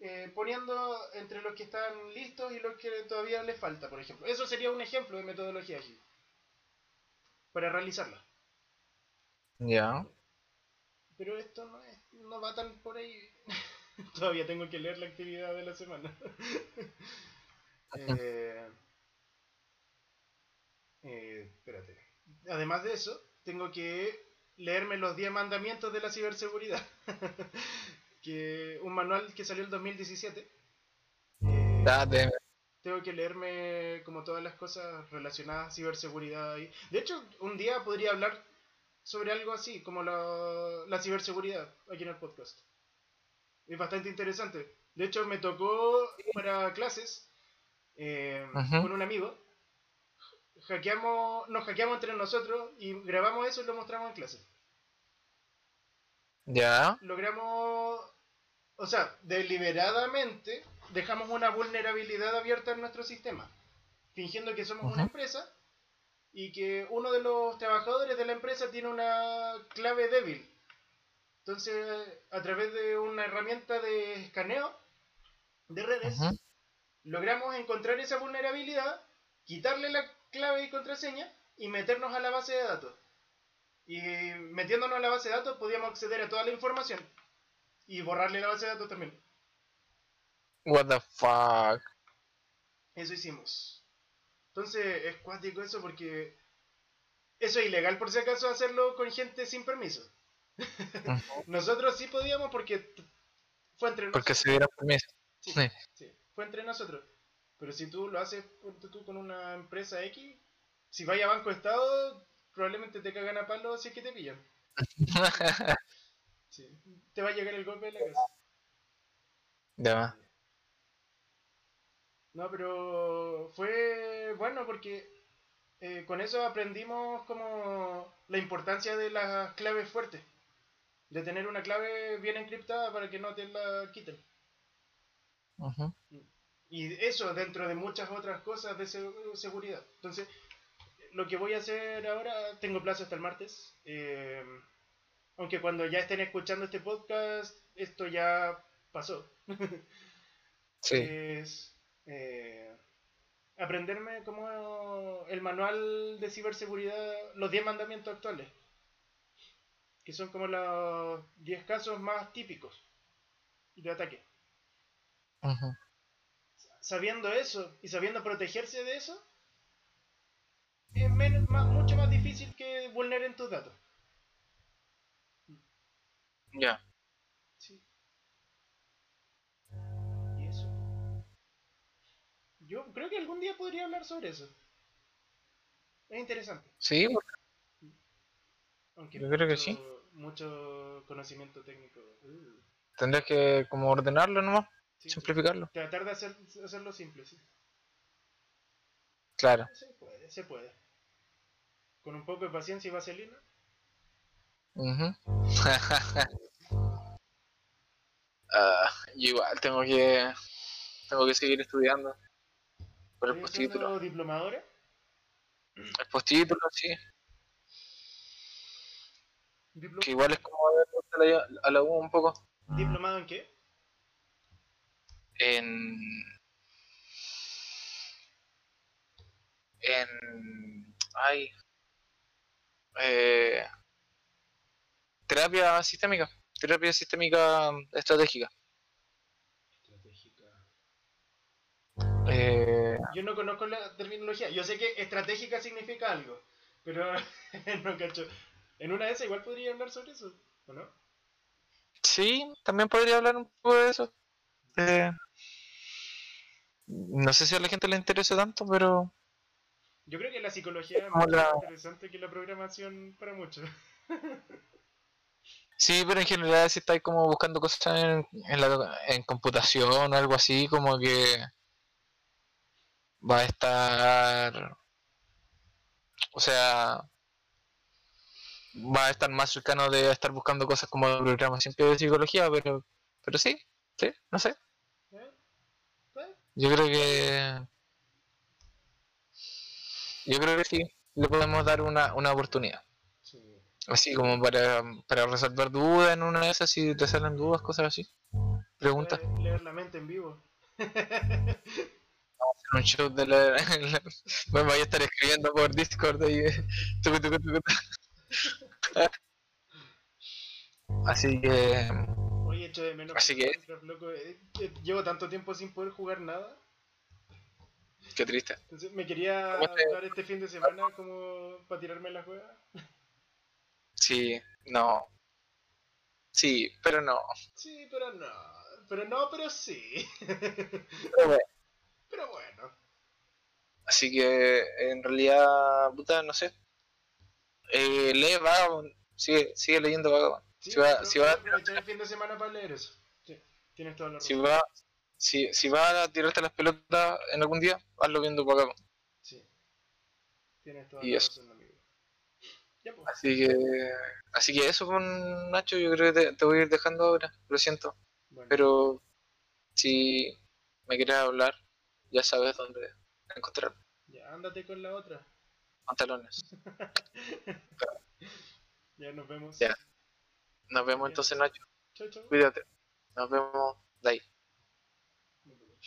eh, poniendo entre los que están listos y los que todavía les falta, por ejemplo. Eso sería un ejemplo de metodología ágil. Para realizarla. Ya. Pero esto no, es, no va tan por ahí. Todavía tengo que leer la actividad de la semana. eh, eh, espérate. Además de eso, tengo que leerme los 10 mandamientos de la ciberseguridad. que un manual que salió en 2017. Eh, Date. tengo que leerme como todas las cosas relacionadas a ciberseguridad. ahí. De hecho, un día podría hablar sobre algo así, como la, la ciberseguridad, aquí en el podcast. Es bastante interesante. De hecho, me tocó para clases eh, con un amigo. Hackeamos, nos hackeamos entre nosotros y grabamos eso y lo mostramos en clase. Ya. Logramos, o sea, deliberadamente dejamos una vulnerabilidad abierta en nuestro sistema, fingiendo que somos una empresa y que uno de los trabajadores de la empresa tiene una clave débil. Entonces, a través de una herramienta de escaneo de redes, logramos encontrar esa vulnerabilidad, quitarle la clave y contraseña y meternos a la base de datos. Y metiéndonos a la base de datos podíamos acceder a toda la información y borrarle la base de datos también. What the fuck. Eso hicimos. Entonces es cuático eso porque eso es ilegal por si acaso hacerlo con gente sin permiso. Nosotros sí podíamos porque fue entre Porque nosotros. se dieron permiso. Sí, Sí. sí, fue entre nosotros. Pero si tú lo haces tú con una empresa X, si vaya a Banco Estado, probablemente te cagan a palo si es que te pillan. Sí. Te va a llegar el golpe de la casa. ya. No, pero fue bueno porque eh, con eso aprendimos como la importancia de las claves fuertes. De tener una clave bien encriptada para que no te la quiten. Y eso dentro de muchas otras cosas de se- seguridad. Entonces, lo que voy a hacer ahora, tengo plazo hasta el martes. eh, aunque cuando ya estén escuchando este podcast, esto ya pasó. Sí. Es eh, aprenderme como el manual de ciberseguridad, los 10 mandamientos actuales. Que son como los 10 casos más típicos de ataque. Sabiendo eso y sabiendo protegerse de eso, es menos- más- mucho más difícil que vulneren tus datos. Ya. Yo creo que algún día podría hablar sobre eso. Es interesante. Sí, Aunque Yo creo que mucho- sí. Mucho conocimiento técnico. Uh, tendrás que como ordenarlo nomás, sí, simplificarlo. Tratar de hacer, hacerlo simple, sí. Claro. Se puede, se puede. Con un poco de paciencia y vaselina. Ujú. Ah, yo igual tengo que tengo que seguir estudiando por el ¿Estás postítulo. diplomadora? El postítulo, sí, que igual es como a la, a la U un poco. ¿Diplomado en qué? En en ay eh, terapia sistémica, terapia sistémica estratégica. Yo no conozco la terminología. Yo sé que estratégica significa algo, pero no cacho. En una de esas igual podría hablar sobre eso, ¿o no? Sí, también podría hablar un poco de eso. Eh, no sé si a la gente le interesa tanto, pero Yo creo que la psicología es más interesante que la programación para muchos. sí, pero en general si estáis como buscando cosas en, en, la, en computación o algo así, como que va a estar, o sea, va a estar más cercano de estar buscando cosas como de programación que de psicología, pero, pero sí, sí, no sé. Yo creo que. Yo creo que sí, le podemos dar una, una oportunidad. Sí. Así como para, para resolver dudas en una de esas, si te salen dudas, cosas así. Preguntas. Leer la mente en vivo. Un show de la. la- me voy a estar escribiendo por Discord tucu, tucu. Así que. Oye, echo de menos Así que- loco. Eh, eh, Llevo tanto tiempo sin poder jugar nada. Qué triste. Entonces me quería ¿Cómo te- dar este fin de semana como para tirarme la juega. Sí, no. Sí, pero no. Sí, pero no. Pero no, pero sí. Pero bueno. Pero bueno. Así que en realidad, puta, no sé. Eh, lee Vagabond, sigue, sigue leyendo Vagabond. Sí, Si va- si va- el fin de semana para leer eso. Sí, tienes toda la razón. Si va, si, si va a tirarte las pelotas en algún día, hazlo viendo Vagabond. Sí. Tienes toda Y la eso. razón, amigo. Ya, pues. Así que, así que eso con Nacho, yo creo que te, te voy a ir dejando ahora, lo siento. Bueno. Pero si me quieres hablar, ya sabes dónde encontrar Ya, ándate con la otra. pantalones. Ya nos vemos. Ya. Nos vemos entonces, Nacho. Chau, chau. Cuídate. Nos vemos de ahí.